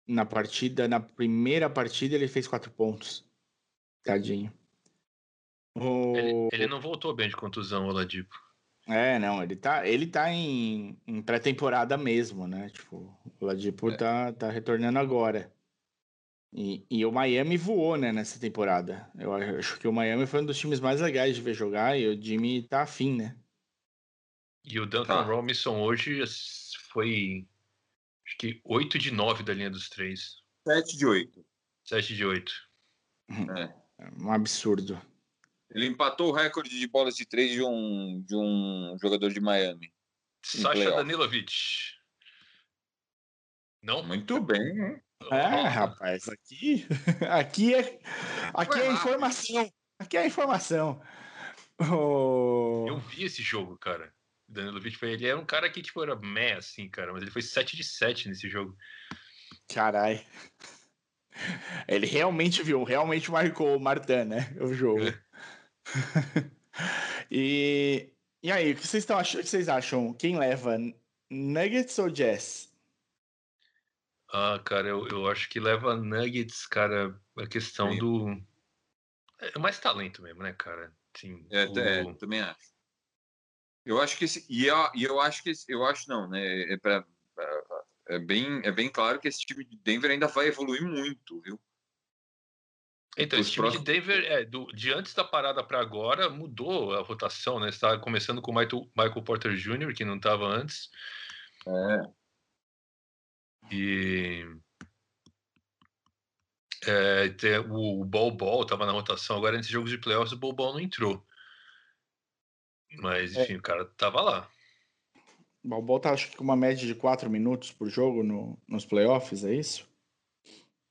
na partida, na primeira partida, ele fez quatro pontos. Tadinho. O... Ele, ele não voltou bem de contusão, o Oladipo. É, não, ele tá, ele tá em, em pré-temporada mesmo, né? Tipo, o Oladipo é. tá, tá retornando agora. E, e, o Miami voou, né, nessa temporada. Eu acho que o Miami foi um dos times mais legais de ver jogar e o Jimmy tá afim, né? E o Duncan tá. Robinson hoje foi, acho que 8 de 9 da linha dos três. 7 de 8. 7 de 8. É. é um absurdo. Ele empatou o recorde de bolas de três de um, de um jogador de Miami. Sasha Danilovic. Não? Muito bem. Né? É, rapaz, aqui, aqui é, aqui é informação. Aqui é informação. Oh... Eu vi esse jogo, cara. Danilovic foi, ele era um cara que tipo era meh assim, cara, mas ele foi 7 de 7 nesse jogo. Carai. Ele realmente viu, realmente marcou o Martin, né? O jogo. É. e, e aí, o que vocês, estão achando, o que vocês acham? Quem leva? Nuggets ou Jazz? Ah, cara, eu, eu acho que leva Nuggets, cara, a questão Sim. do. É mais talento mesmo, né, cara? Sim, é, o... é, também acho. Eu acho que esse. E eu, e eu acho que esse, eu acho não, né? É, pra, é, bem, é bem claro que esse time de Denver ainda vai evoluir muito, viu? Então, esse time próximos... de Denver, é, do, de antes da parada para agora, mudou a rotação, né? Está começando com o Michael, Michael Porter Jr., que não estava antes. É. E é, o Ball Ball estava na rotação. Agora, nesses jogos de playoffs, o Ball Ball não entrou. Mas, é. enfim, é. o cara tava lá. Ball tá, acho que com uma média de 4 minutos por jogo no, nos playoffs, é isso?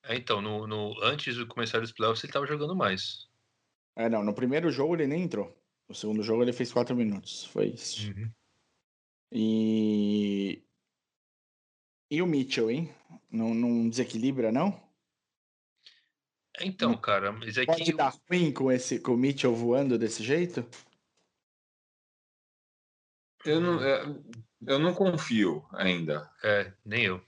É, então, no, no, antes de começar os playoffs, ele tava jogando mais. É, não, no primeiro jogo ele nem entrou. No segundo jogo ele fez 4 minutos. Foi isso. Uhum. E e o Mitchell, hein? Não, não desequilibra, não? Então, cara, mas é Pode que... dar ruim com, esse, com o Mitchell voando desse jeito? Eu não, é, eu não confio ainda. É, nem eu.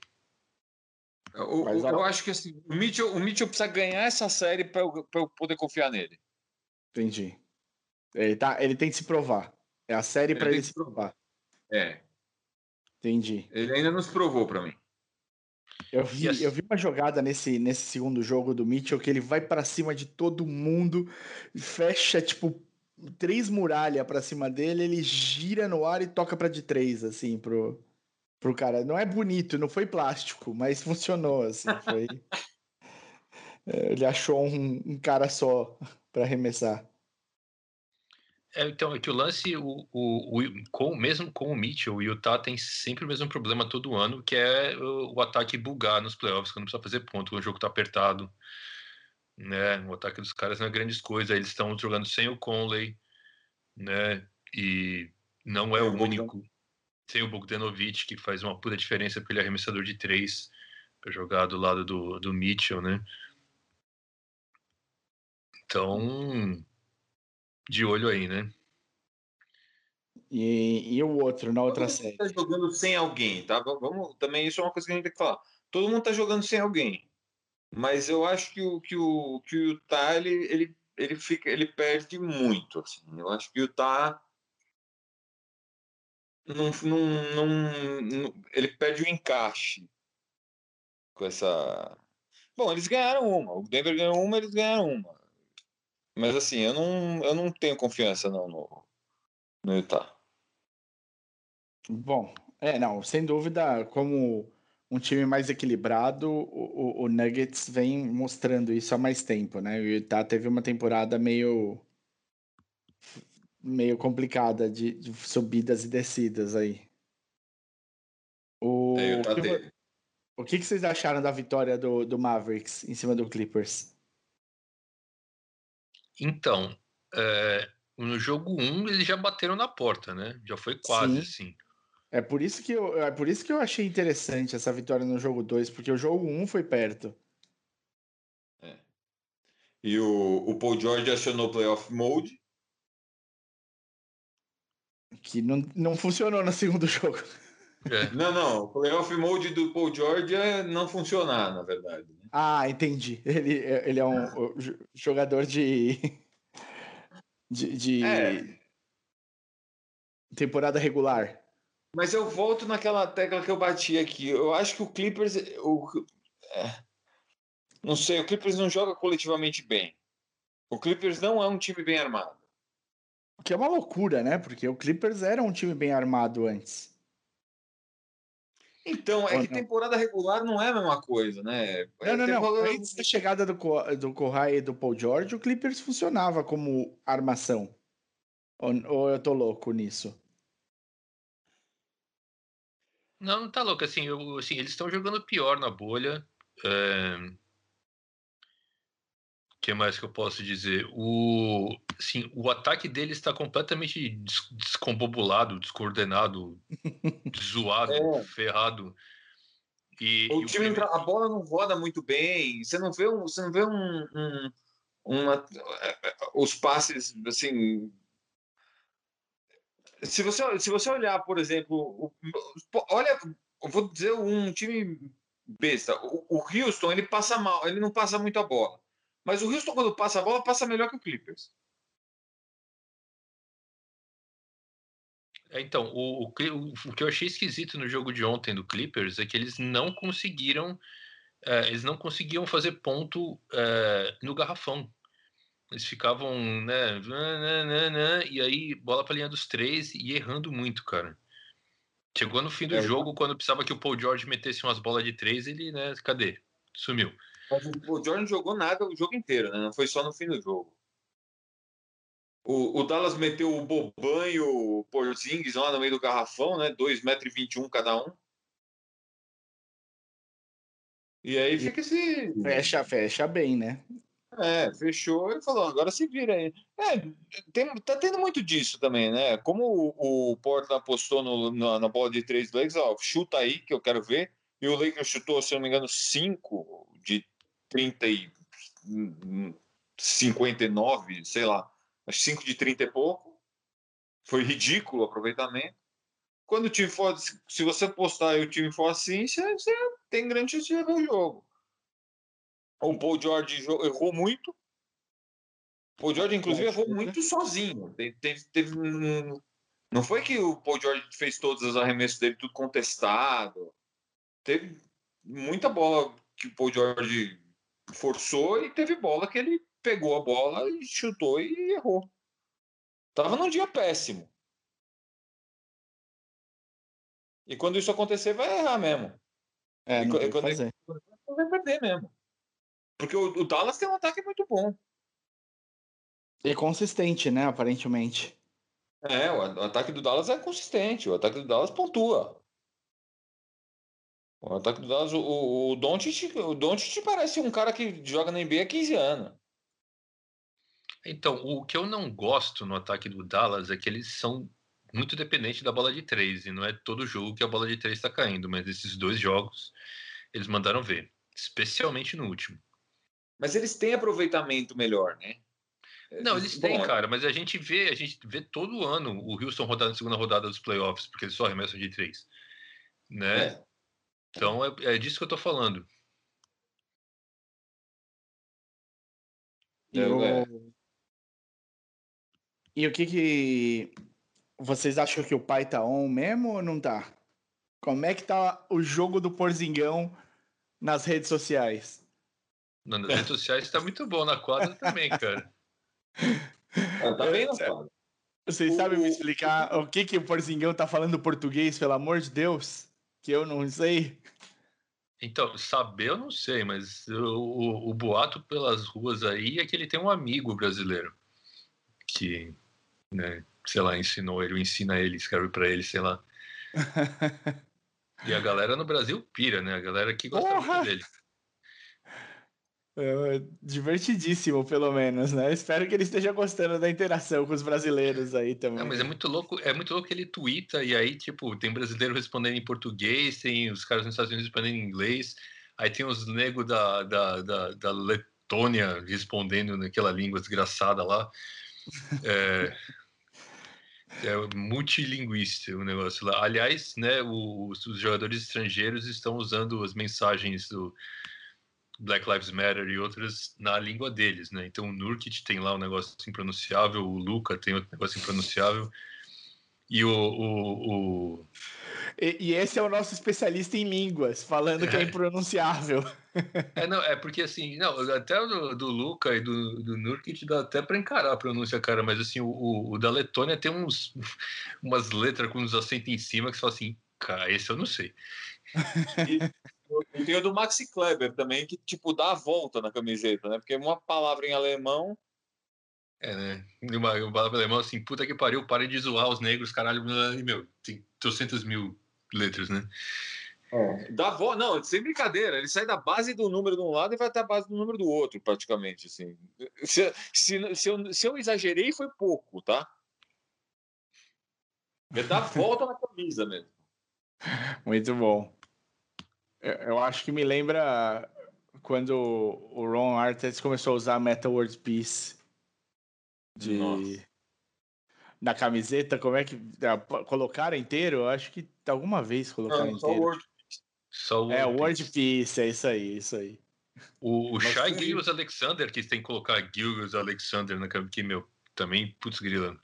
O, eu acho que assim, o, Mitchell, o Mitchell precisa ganhar essa série para eu, eu poder confiar nele. Entendi. Ele, tá, ele tem que se provar. É a série para ele se provar. É. Entendi. Ele ainda não se provou para mim. Eu vi, yes. eu vi uma jogada nesse, nesse segundo jogo do Mitchell que ele vai para cima de todo mundo, fecha tipo três muralhas para cima dele, ele gira no ar e toca para de três assim pro pro cara. Não é bonito, não foi plástico, mas funcionou assim, foi é, ele achou um, um cara só para arremessar. É, então, é que o lance, o, o, o, com, mesmo com o Mitchell, o Utah tem sempre o mesmo problema todo ano, que é o, o ataque bugar nos playoffs, quando precisa fazer ponto, quando o jogo tá apertado. Né? O ataque dos caras não é grandes coisas, eles estão jogando sem o Conley, né? E não é o, o único. Sem o Bogdanovich, que faz uma puta diferença porque ele é arremessador de três para jogar do lado do, do Mitchell, né? Então de olho aí, né? E, e o outro na outra Todo série? Tá jogando sem alguém, tá? Vamos, também isso é uma coisa que a gente tem que falar. Todo mundo tá jogando sem alguém, mas eu acho que o que o que o Utah ele, ele, ele fica ele perde muito, assim. Eu acho que o Utah não, não, não, ele perde o encaixe com essa. Bom, eles ganharam uma. O Denver ganhou uma, eles ganharam uma. Mas assim, eu não, eu não tenho confiança não no, no Utah. Bom, é, não, sem dúvida, como um time mais equilibrado, o, o, Nuggets vem mostrando isso há mais tempo, né? O Utah teve uma temporada meio meio complicada de, de subidas e descidas aí. O, é, o, que, o que, que vocês acharam da vitória do, do Mavericks em cima do Clippers? Então, é, no jogo 1 um, eles já bateram na porta, né? Já foi quase, Sim. assim. É por isso que eu, é por isso que eu achei interessante essa vitória no jogo 2, porque o jogo 1 um foi perto. É. E o, o Paul George acionou Playoff Mode. Que não, não funcionou no segundo jogo. É. Não, não. O Playoff Mode do Paul George é não funcionar, na verdade. Né? Ah, entendi. Ele, ele é um jogador de. de, de... É. temporada regular. Mas eu volto naquela tecla que eu bati aqui. Eu acho que o Clippers. O, é, não sei, o Clippers não joga coletivamente bem. O Clippers não é um time bem armado. O que é uma loucura, né? Porque o Clippers era um time bem armado antes. Então, é Ou que não? temporada regular não é a mesma coisa, né? Não, não, não. Antes da chegada do, do Kohai e do Paul George, o Clippers funcionava como armação. Ou, ou eu tô louco nisso? Não, não tá louco. Assim, eu, assim eles estão jogando pior na bolha. É... O que mais que eu posso dizer? O, assim, o ataque deles está completamente des descombobulado, descoordenado, zoado, é. ferrado. E, o e time, o a bola não roda muito bem. Você não vê um, você não vê um, um uma, os passes assim se você, se você olhar, por exemplo, o, olha, eu vou dizer um time besta. O, o, Houston, ele passa mal, ele não passa muito a bola. Mas o Houston, quando passa a bola, passa melhor que o Clippers. É, então, o, o, o, que eu achei esquisito no jogo de ontem do Clippers é que eles não conseguiram, é, eles não conseguiam fazer ponto é, no garrafão. Eles ficavam, né, e aí bola para linha dos três e errando muito, cara. Chegou no fim do é, jogo, quando precisava que o Paul George metesse umas bolas de três, ele, né, cadê? Sumiu. o Paul George não jogou nada o jogo inteiro, né? Não foi só no fim do jogo. O, o Dallas meteu o Boban e o Porzingis lá no meio do garrafão, né? 2,21m cada um. E aí fica esse. Fecha, fecha bem, né? É, fechou e falou, agora se vira aí. É, tem, tá tendo muito disso também, né? Como o, o Portland apostou no, na, na, bola de três Lakers, ó, chuta aí que eu quero ver. E o Lakers chutou, se não me engano, 5 de 30 e 59, sei lá, 5 de 30 e pouco. Foi ridículo o aproveitamento. Quando o time for, se você postar e o time for assim, você, você tem grande chance de levar o jogo. O Paul George errou muito. O Paul George, inclusive, errou muito sozinho. Teve, teve, não foi que o Paul George fez todos os arremessos dele tudo contestado. Teve muita bola que o Paul George forçou e teve bola que ele pegou a bola e chutou e errou. Tava num dia péssimo. E quando isso acontecer, vai errar mesmo. É, e, quando fazer. vai perder mesmo. Porque o, o Dallas tem um ataque muito bom. E consistente, né? Aparentemente. É, o, o ataque do Dallas é consistente. O ataque do Dallas pontua. O ataque do Dallas, o, o, o Doncic, o Doncic parece um cara que joga na NBA há 15 anos. Então, o que eu não gosto no ataque do Dallas é que eles são muito dependentes da bola de três. E não é todo jogo que a bola de três está caindo, mas esses dois jogos eles mandaram ver. Especialmente no último. Mas eles têm aproveitamento melhor, né? Não, eles têm, Bom, cara, mas a gente vê, a gente vê todo ano o Houston rodar na segunda rodada dos playoffs, porque eles só arremessam de três. Né? É. Então é, é, disso que eu tô falando. E, o... É. e o que que vocês acham que o pai tá on mesmo ou não tá? Como é que tá o jogo do Porzingão nas redes sociais? Nas redes sociais está muito bom, na quadra também, cara. tá bem na quadra. Vocês o... sabem me explicar o que, que o Porzingão tá falando português, pelo amor de Deus? Que eu não sei. Então, saber eu não sei, mas o, o, o, boato pelas ruas aí é que ele tem um amigo brasileiro que, né, sei lá, ensinou ele, ensina ele, escreve para ele, sei lá. e a galera no Brasil pira, né? A galera que gosta Porra! muito dele. É, divertidíssimo, pelo menos, né? Espero que ele esteja gostando da interação com os brasileiros aí também. Não, mas é muito louco, é muito louco que ele twitta e aí, tipo, tem brasileiro respondendo em português, tem os caras nos Estados Unidos respondendo em inglês, aí tem os negros da, da, da, da Letônia respondendo naquela língua desgraçada lá. É, é multilinguista o negócio lá. Aliás, né, os, os jogadores estrangeiros estão usando as mensagens do Black Lives Matter e outras na língua deles, né? Então o Nurkit tem lá um negócio impronunciável, o Luca tem outro negócio impronunciável. E o, o, o... E, e, esse é o nosso especialista em línguas, falando que é, é impronunciável. É, não, é porque assim, não, até o do, do Luca e do, do Nurkit dá até para encarar a pronúncia, cara, mas assim, o, o, da Letônia tem uns, umas letras com uns acentos em cima que você fala assim, cara, esse eu não sei. E, tem o do Maxi Kleber também, que tipo dá a volta na camiseta, né? Porque uma palavra em alemão é, né? Uma, uma palavra alemã assim, puta que pariu, parem de zoar os negros, caralho, meu, tem 200 mil letras, né? É. Da vo... Não, sem brincadeira, ele sai da base do número de um lado e vai até a base do número do outro, praticamente. Assim. Se, se, se, eu, se eu exagerei, foi pouco, tá? É dar volta na camisa mesmo. Muito bom. Eu acho que me lembra quando o Ron Artest começou a usar Metal World Peace de Nossa. na camiseta, como é que colocaram inteiro? Eu acho que alguma vez colocaram Não, inteiro. Só Word só o é, Word Peace, é isso aí, isso aí. O, o Shai Alexander, que tem que colocar Gilgos Alexander na que, meu, também, putz, grilando.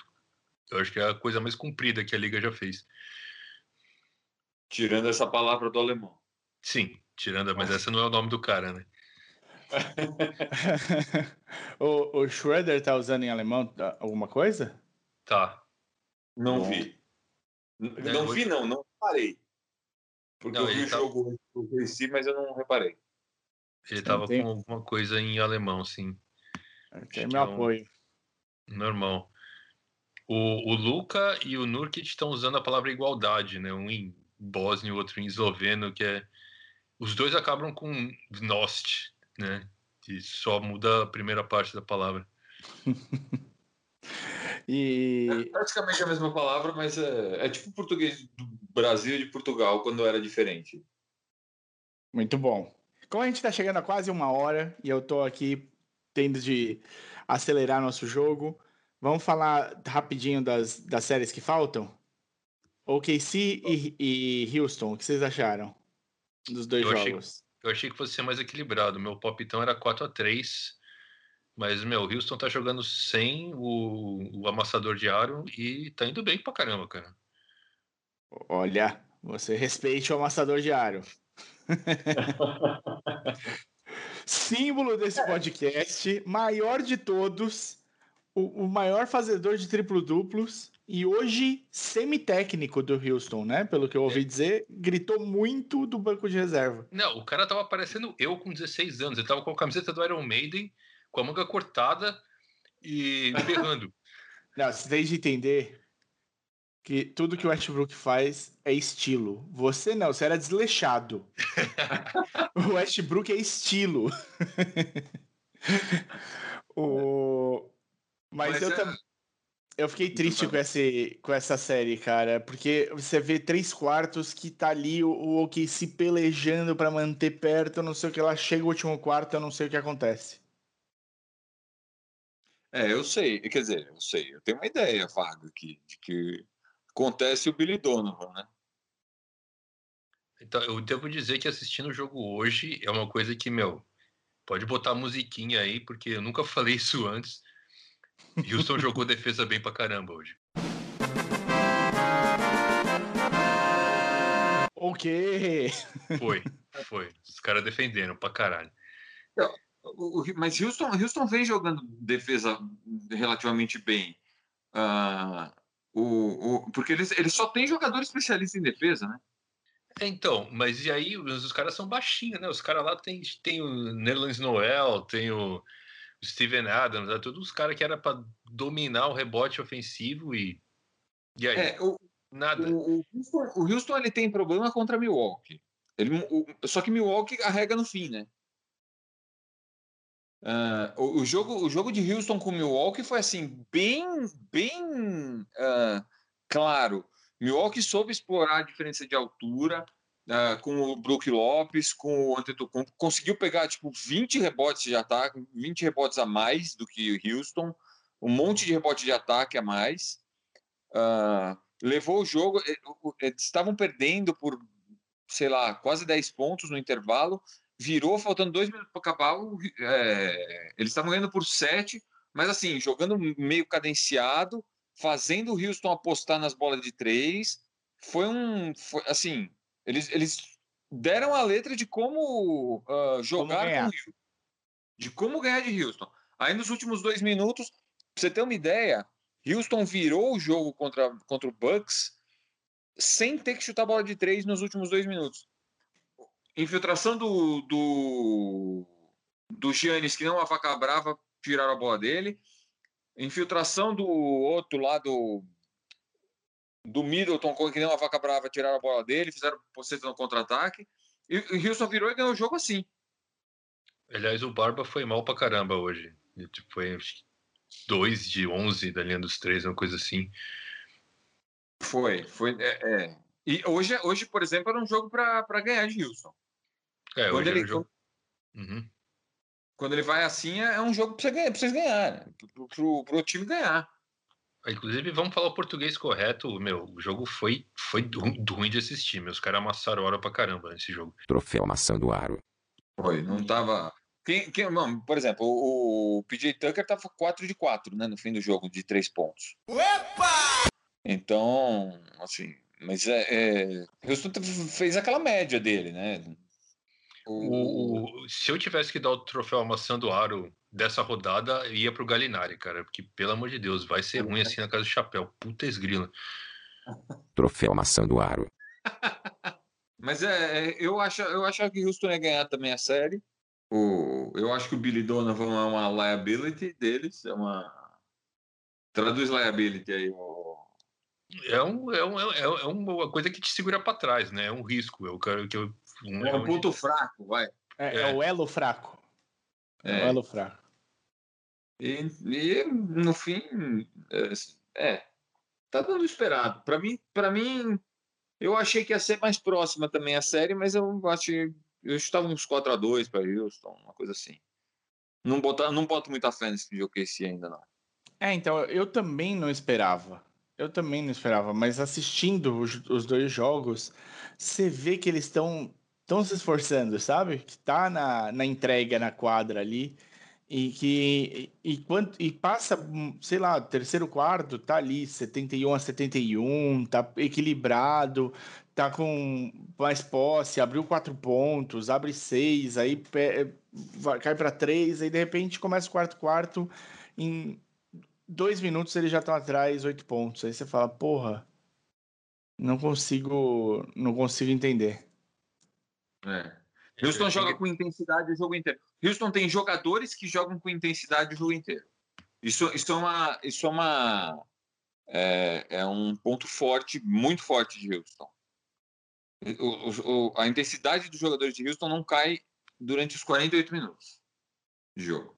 Eu acho que é a coisa mais comprida que a Liga já fez. Tirando essa palavra do alemão. Sim, tirando, mas essa não é o nome do cara, né? o, o Schroeder tá usando em alemão tá, alguma coisa? Tá. Não Bom. vi. É, não vi, não, não parei. Porque não, eu vi o tá... jogo eu conheci, mas eu não reparei. Ele tava tem... com alguma coisa em alemão, sim. Tem meu é um... apoio. Normal. O, o Luca e o Nurkic estão usando a palavra igualdade, né? Um em bósnio e outro em esloveno, que é. Os dois acabam com nost, né? Que só muda a primeira parte da palavra. e... É praticamente a mesma palavra, mas é, é tipo português do Brasil e de Portugal, quando era diferente. Muito bom. Como a gente está chegando a quase uma hora e eu estou aqui tendo de acelerar nosso jogo, vamos falar rapidinho das, das séries que faltam? OKC e, e Houston, o que vocês acharam dos dois eu jogos? Achei, eu achei que fosse ser mais equilibrado. Meu palpitão era 4 a 3 mas, meu, o Houston tá jogando sem o, o amassador de aro e tá indo bem pra caramba, cara. Olha, você respeite o amassador de aro. Símbolo desse podcast, maior de todos, o, o maior fazedor de triplo-duplos e hoje semi-técnico do Houston, né? Pelo que eu ouvi é. dizer, gritou muito do banco de reserva. Não, o cara tava parecendo eu com 16 anos. Ele tava com a camiseta do Iron Maiden, com a manga cortada e berrando. Não, você tem de entender que tudo que o Westbrook faz é estilo. Você não, você era desleixado. o Westbrook é estilo. o... Mas, Mas eu é... também. Eu fiquei triste com, esse, com essa série, cara, porque você vê três quartos que tá ali o, o OKC pelejando para manter perto, não sei o que lá, chega o último quarto, eu não sei o que acontece. É, eu sei, quer dizer, eu sei, eu tenho uma ideia vaga aqui de que acontece o Billy Donovan, né? Então, eu devo dizer que assistindo o jogo hoje é uma coisa que, meu, pode botar a musiquinha aí, porque eu nunca falei isso antes. Houston jogou defesa bem pra caramba hoje. Ok. Foi, foi. Os caras defenderam pra caralho. Mas Houston, Houston vem jogando defesa relativamente bem. Uh, o, o, porque eles, eles só têm jogador especialista em defesa, né? É, então, mas e aí os, os caras são baixinhos, né? Os caras lá tem, tem o Nerlens Noel, tem o Steven Adams, né? todos os caras que era para dominar o rebote ofensivo e. E aí? É, o, nada. O, o, Houston, o Houston ele tem problema contra Milwaukee. Ele, o, só que Milwaukee carrega no fim, né? Uh, o, o, jogo, o jogo de Houston com Milwaukee foi assim, bem, bem uh, claro. Milwaukee soube explorar a diferença de altura, uh, com o Brook Lopes, com o Antetokounmpo, conseguiu pegar tipo 20 rebotes de ataque, 20 rebotes a mais do que o Houston, um monte de rebote de ataque a mais. Uh, levou o jogo, estavam perdendo por, sei lá, quase 10 pontos no intervalo, virou, faltando dois minutos para acabar, é, eles estavam ganhando por 7, mas assim, jogando meio cadenciado, fazendo o Houston apostar nas bolas de três, foi um, foi, assim, eles, eles deram a letra de como uh, jogar como com o Houston, de como ganhar de Houston. Aí nos últimos dois minutos, pra você ter uma ideia, Houston virou o jogo contra, contra o Bucks sem ter que chutar a bola de três nos últimos dois minutos. Infiltração do, do, do Giannis, que não a faca brava, tiraram a bola dele. Infiltração do outro lado do Middleton, que nem uma vaca brava, tiraram a bola dele, fizeram postura no contra-ataque. E o Houston virou e ganhou o jogo assim. Aliás, o Barba foi mal pra caramba hoje. Tipo, foi 2 de 11 da linha dos três, uma coisa assim. Foi, foi. É, é. E hoje, hoje, por exemplo, era um jogo para ganhar de Houston. É, quando hoje ele, um jogo. Uhum. Quando ele vai assim, é, é um jogo para vocês ganhar, ganhar né? pro, pro, pro time ganhar. Inclusive, vamos falar o português correto. Meu, o jogo foi, foi ruim de assistir. Meus caras amassaram hora pra caramba nesse jogo. Troféu maçã do aro. Foi, não tava. Quem, quem, não, por exemplo, o, o PJ Tucker tava 4 de 4, né, no fim do jogo, de 3 pontos. Opa! Então, assim, mas é, é, Houston fez aquela média dele, né? O, o, se eu tivesse que dar o troféu maçã do aro dessa rodada ia pro Galinari, cara. Porque, pelo amor de Deus, vai ser ruim assim na casa do chapéu. Puta esgrila. Troféu maçã do aro. Mas é, é, eu acho, eu acho que o Houston ia ganhar também a série. O, eu acho que o Billy Donovan é uma liability deles, é uma. Traduz liability aí. O... É, um, é, um, é, é uma coisa que te segura para trás, né? É um risco. Eu quero que eu, um, é um ponto fraco, vai. É, é, o elo fraco. É, é o elo fraco. E, e no fim, é, é, tá dando esperado. Para mim, para mim, eu achei que ia ser mais próxima também a série, mas eu achei, eu estava uns 4 a 2 para Houston, uma coisa assim. Não botar, não boto muita fé nesse jogo ainda não. É, então eu também não esperava. Eu também não esperava, mas assistindo os, os dois jogos, você vê que eles estão estão se esforçando, sabe? Que tá na, na entrega na quadra ali e que e, quando, e passa, sei lá, terceiro quarto, tá ali 71 a 71, tá equilibrado, tá com mais posse, abriu quatro pontos, abre seis, aí pé, vai, cai para três, aí de repente começa o quarto quarto, em dois minutos eles já estão atrás, oito pontos. Aí você fala, porra, não consigo, não consigo entender. É. Houston joga com intensidade o jogo inteiro. Houston tem jogadores que jogam com intensidade o jogo inteiro. Isso, isso é uma, isso é uma é, é um ponto forte, muito forte de Houston. O, o, a intensidade dos jogadores de Houston não cai durante os 48 minutos de jogo.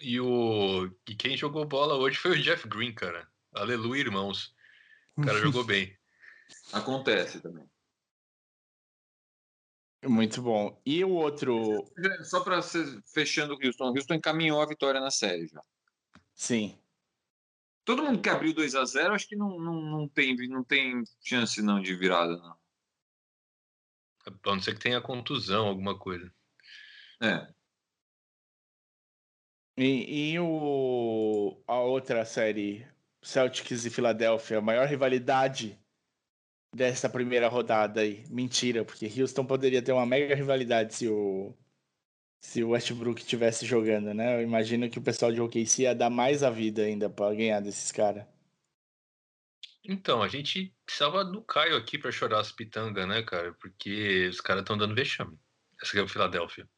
E, o, e quem jogou bola hoje foi o Jeff Green, cara. Aleluia, irmãos. O cara jogou bem. Acontece também. Muito bom. E o outro. Só para fechando o Houston, o Houston encaminhou a vitória na série já. Sim. Todo mundo que abriu 2 a 0 acho que não, não, não, tem, não tem chance não de virada, não. A não ser que tenha contusão, alguma coisa. É. E, e o, a outra série, Celtics e Filadélfia, a maior rivalidade dessa primeira rodada aí. Mentira, porque Houston poderia ter uma mega rivalidade se o se o Westbrook estivesse jogando, né? Eu imagino que o pessoal de OKC ia dar mais a vida ainda para ganhar desses caras. Então, a gente precisava do Caio aqui para chorar as pitangas, né, cara? Porque os caras estão dando vexame. Essa é o Filadélfia.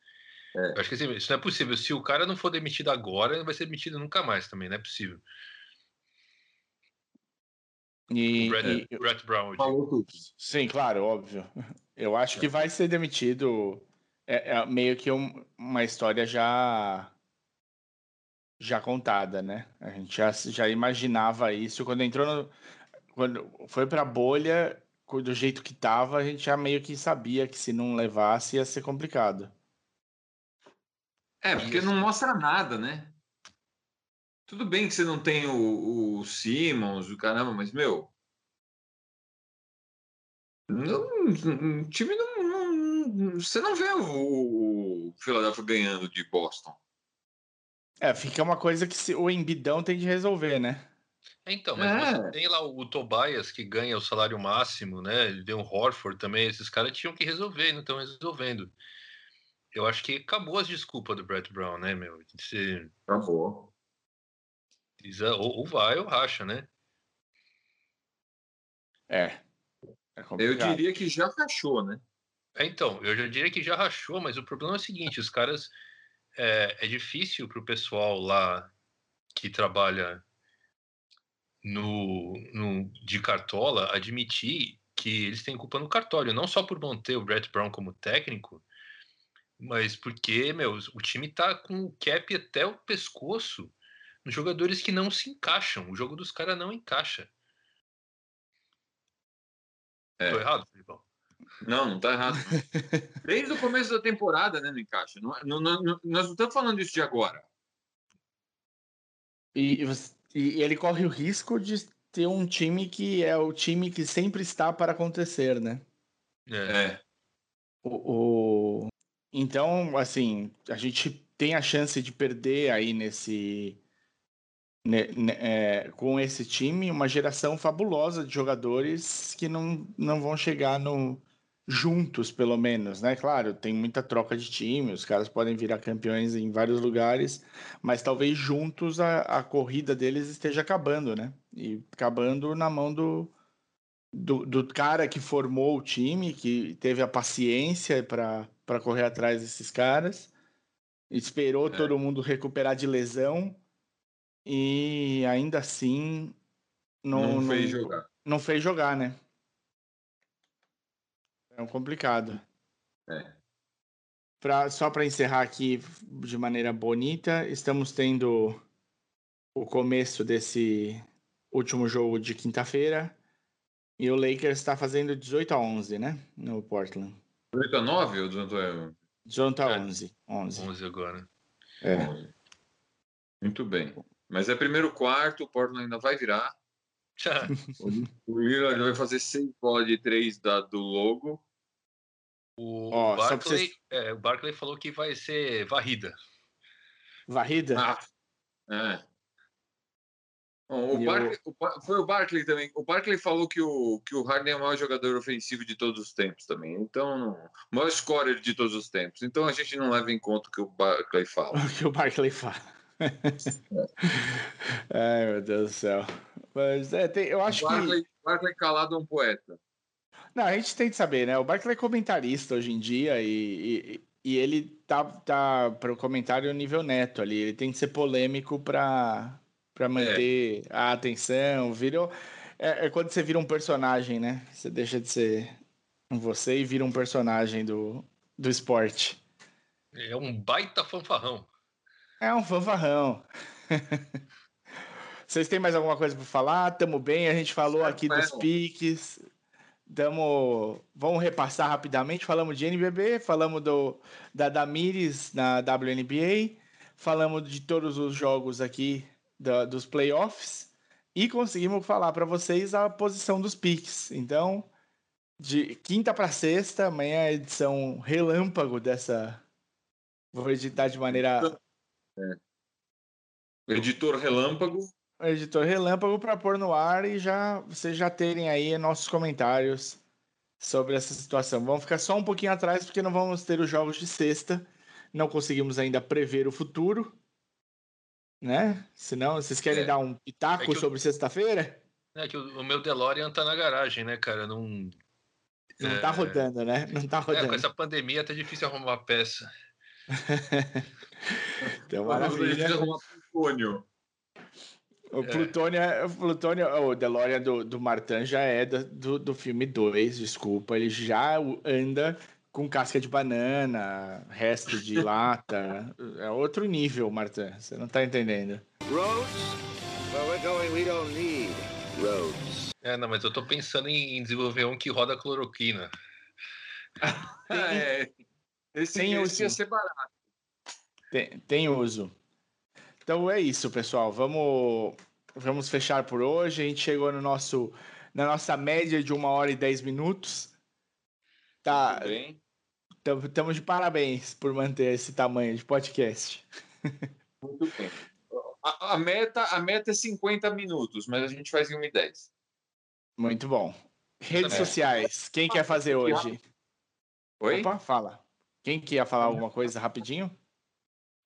É. Eu acho que assim, isso não é possível. Se o cara não for demitido agora, ele vai ser demitido nunca mais também, não é possível. E, Brett, e, Brett Brown. Sim, claro, óbvio. Eu acho que vai ser demitido. É, é meio que um, uma história já já contada, né? A gente já, já imaginava isso quando entrou no, quando foi para bolha. do jeito que tava, a gente já meio que sabia que se não levasse ia ser complicado. É, porque não mostra nada, né? Tudo bem que você não tem o, o Simmons, o caramba, mas, meu. Não, o time não, não, Você não vê o, o Philadelphia ganhando de Boston. É, fica uma coisa que se, o Embidão tem de resolver, né? Então, mas é. você tem lá o, o Tobias que ganha o salário máximo, né? Ele deu um Horford também. Esses caras tinham que resolver, não estão resolvendo. Eu acho que acabou as desculpas do Brett Brown, né, meu? Se... Acabou. Ou, ou vai ou racha, né? É. é eu diria que já rachou, né? É, então, eu já diria que já rachou, mas o problema é o seguinte: os caras. É, é difícil para o pessoal lá que trabalha no, no, de Cartola admitir que eles têm culpa no cartório, não só por manter o Brett Brown como técnico, mas porque, meu, o time tá com o cap até o pescoço jogadores que não se encaixam. O jogo dos caras não encaixa. É. Tô errado, Filipão? Não, não tá errado. Desde o começo da temporada, né, não encaixa. Não, não, não, nós não estamos falando isso de agora. E, e ele corre o risco de ter um time que é o time que sempre está para acontecer, né? É. é. O, o, Então, assim, a gente tem a chance de perder aí nesse. Né, né, é, com esse time, uma geração fabulosa de jogadores que não, não vão chegar no, juntos, pelo menos, né? Claro, tem muita troca de time, os caras podem virar campeões em vários lugares, mas talvez juntos a, a corrida deles esteja acabando, né? E acabando na mão do, do, do cara que formou o time, que teve a paciência para correr atrás desses caras, esperou é. todo mundo recuperar de lesão e ainda assim não, não fez não, jogar. Não fez jogar, né? É um complicado. É. Pra, só para encerrar aqui de maneira bonita, estamos tendo o começo desse último jogo de quinta-feira e o Lakers está fazendo 18 a 11, né? No Portland. 18 a 9 ou 18 a 18 a 11. 11. 11 agora. É. 11. Muito bem. Mas é primeiro quarto, o Portland ainda vai virar. o Lillard vai fazer 6 bolas de 3 da, do logo. O, oh, Barclay, é, o Barclay falou que vai ser varrida. Varrida? Ah, é. Bom, o Barclay, eu... o, foi o Barkley também. O Barkley falou que o, que o Harden é o maior jogador ofensivo de todos os tempos também. Então, o maior scorer de todos os tempos. Então a gente não leva em conta o que o Barkley fala. O que o Barkley fala. Ai, meu Deus do céu. Mas é, tem, eu acho Barclay, que. Barclay calado é um poeta. Não, a gente tem que saber, né? O Barkley é comentarista hoje em dia e, e, e ele tá, tá para o comentário nível neto ali. Ele tem que ser polêmico para para manter é. a atenção. Virou é, é, quando você vira um personagem, né? Você deixa de ser você e vira um personagem do, do esporte. É um baita fanfarrão. É um fanfarrão. Vocês têm mais alguma coisa para falar? Tamo bem, a gente falou aqui dos piques. Damo, vamos repassar rapidamente. Falamos de NBB, falamos do, da Damires na WNBA, falamos de todos os jogos aqui da, dos playoffs e conseguimos falar para vocês a posição dos piques. Então, de quinta para sexta, amanhã é a edição relâmpago dessa. Vou editar de maneira. É. Editor relâmpago editor Relâmpago para pôr no ar e já vocês já terem aí nossos comentários sobre essa situação. Vamos ficar só um pouquinho atrás porque não vamos ter os jogos de sexta. Não conseguimos ainda prever o futuro, né? Senão, vocês querem é. dar um pitaco é sobre sexta-feira? É que o, o, meu DeLorean tá na garagem, né, cara? Não. Não é... tá rodando, né? Não tá rodando. É, com essa pandemia tá difícil arrumar uma então, maravilha. Difícil arrumar plutônio. O Plutônio, é, o Plutônio, o DeLorean do, do Martin já é do, do filme 2, desculpa. Ele já anda com casca de banana, resto de lata. É outro nível, Martin. Você não tá entendendo. Roads? Well, we're going, we don't need roads. É, não, mas eu tô pensando em desenvolver um que roda cloroquina. é, esse, Tem esse ia ser barato. Tem, tem uso. Então é isso, pessoal. Vamos, vamos fechar por hoje. A gente chegou no nosso, na nossa média de uma hora e dez minutos. Tá, estamos de parabéns por manter esse tamanho de podcast. Muito bem. A, a meta, a meta é 50 minutos, mas a gente faz em 1 e 10. Muito bom. Redes É. sociais. Quem quer fazer hoje? Oi? Opa, fala. Quem quer falar alguma coisa rapidinho?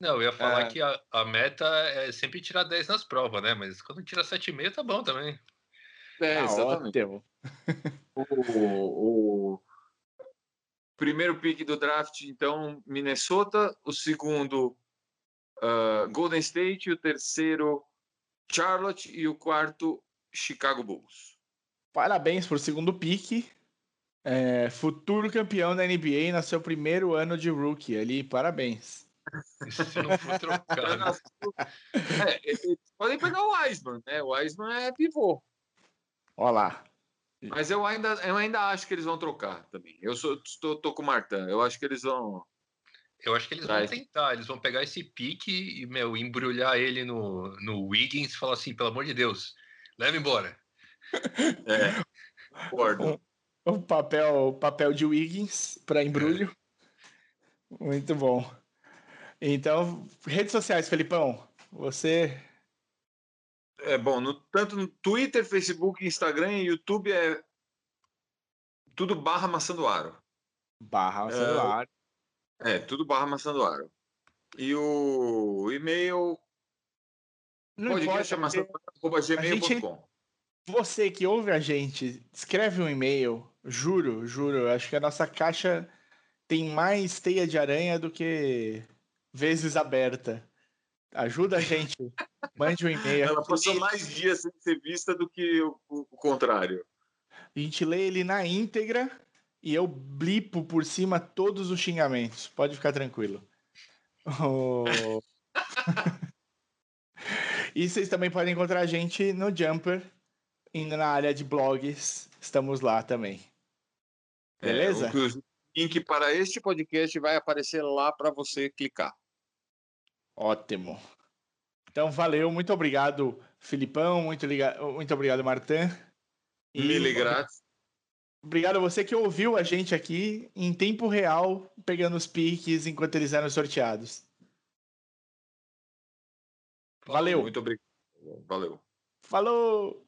Não, eu ia falar É. que a, a meta é sempre tirar 10 nas provas, né? Mas quando tira 7,5 tá bom também. É, Ah, exatamente. ótimo. O, o primeiro pick do draft, então, Minnesota. O segundo, ah, Golden State. O terceiro, Charlotte. E o quarto, Chicago Bulls. Parabéns por segundo pique. É, futuro campeão da NBA no seu primeiro ano de rookie ali. Parabéns. Se não for trocado. É, eles podem pegar o Wiseman, né? O Wiseman é pivô. Olha lá. Mas eu ainda, eu ainda acho que eles vão trocar também. Eu sou, tô, tô com o Martin. Eu acho que eles vão. Eu acho que eles Vai. vão tentar, eles vão pegar esse pique e, meu, embrulhar ele no, no Wiggins e falar assim, pelo amor de Deus, leva embora. É, concordo. O papel, papel de Wiggins para embrulho. Muito bom. Então, redes sociais, Felipão. Você. É bom, no- tanto no Twitter, Facebook, Instagram e YouTube é tudo barra maçã do aro. Barra É, celular. É, tudo barra maçã do aro. E o e-mail Não importa, é maçã aro, gmail.com. você que ouve a gente, escreve um e-mail. Juro, juro. Acho que a nossa caixa tem mais teia de aranha do que vezes aberta. Ajuda a gente. Mande um e-mail. Ela passou mais dias sem ser vista do que o, o- o contrário. A gente lê ele na íntegra e eu blipo por cima todos os xingamentos. Pode ficar tranquilo. O- e vocês também podem encontrar a gente no Jumper, indo na área de blogs. Estamos lá também. Beleza? É, o link para este podcast vai aparecer lá para você clicar. Ótimo. Então, valeu. Muito obrigado, Filipão. Muito, liga... muito obrigado, Martin. E Mille grátis. Obrigado a você que ouviu a gente aqui em tempo real, pegando os piques enquanto eles eram sorteados. Valeu. Muito obrigado. Valeu. Falou!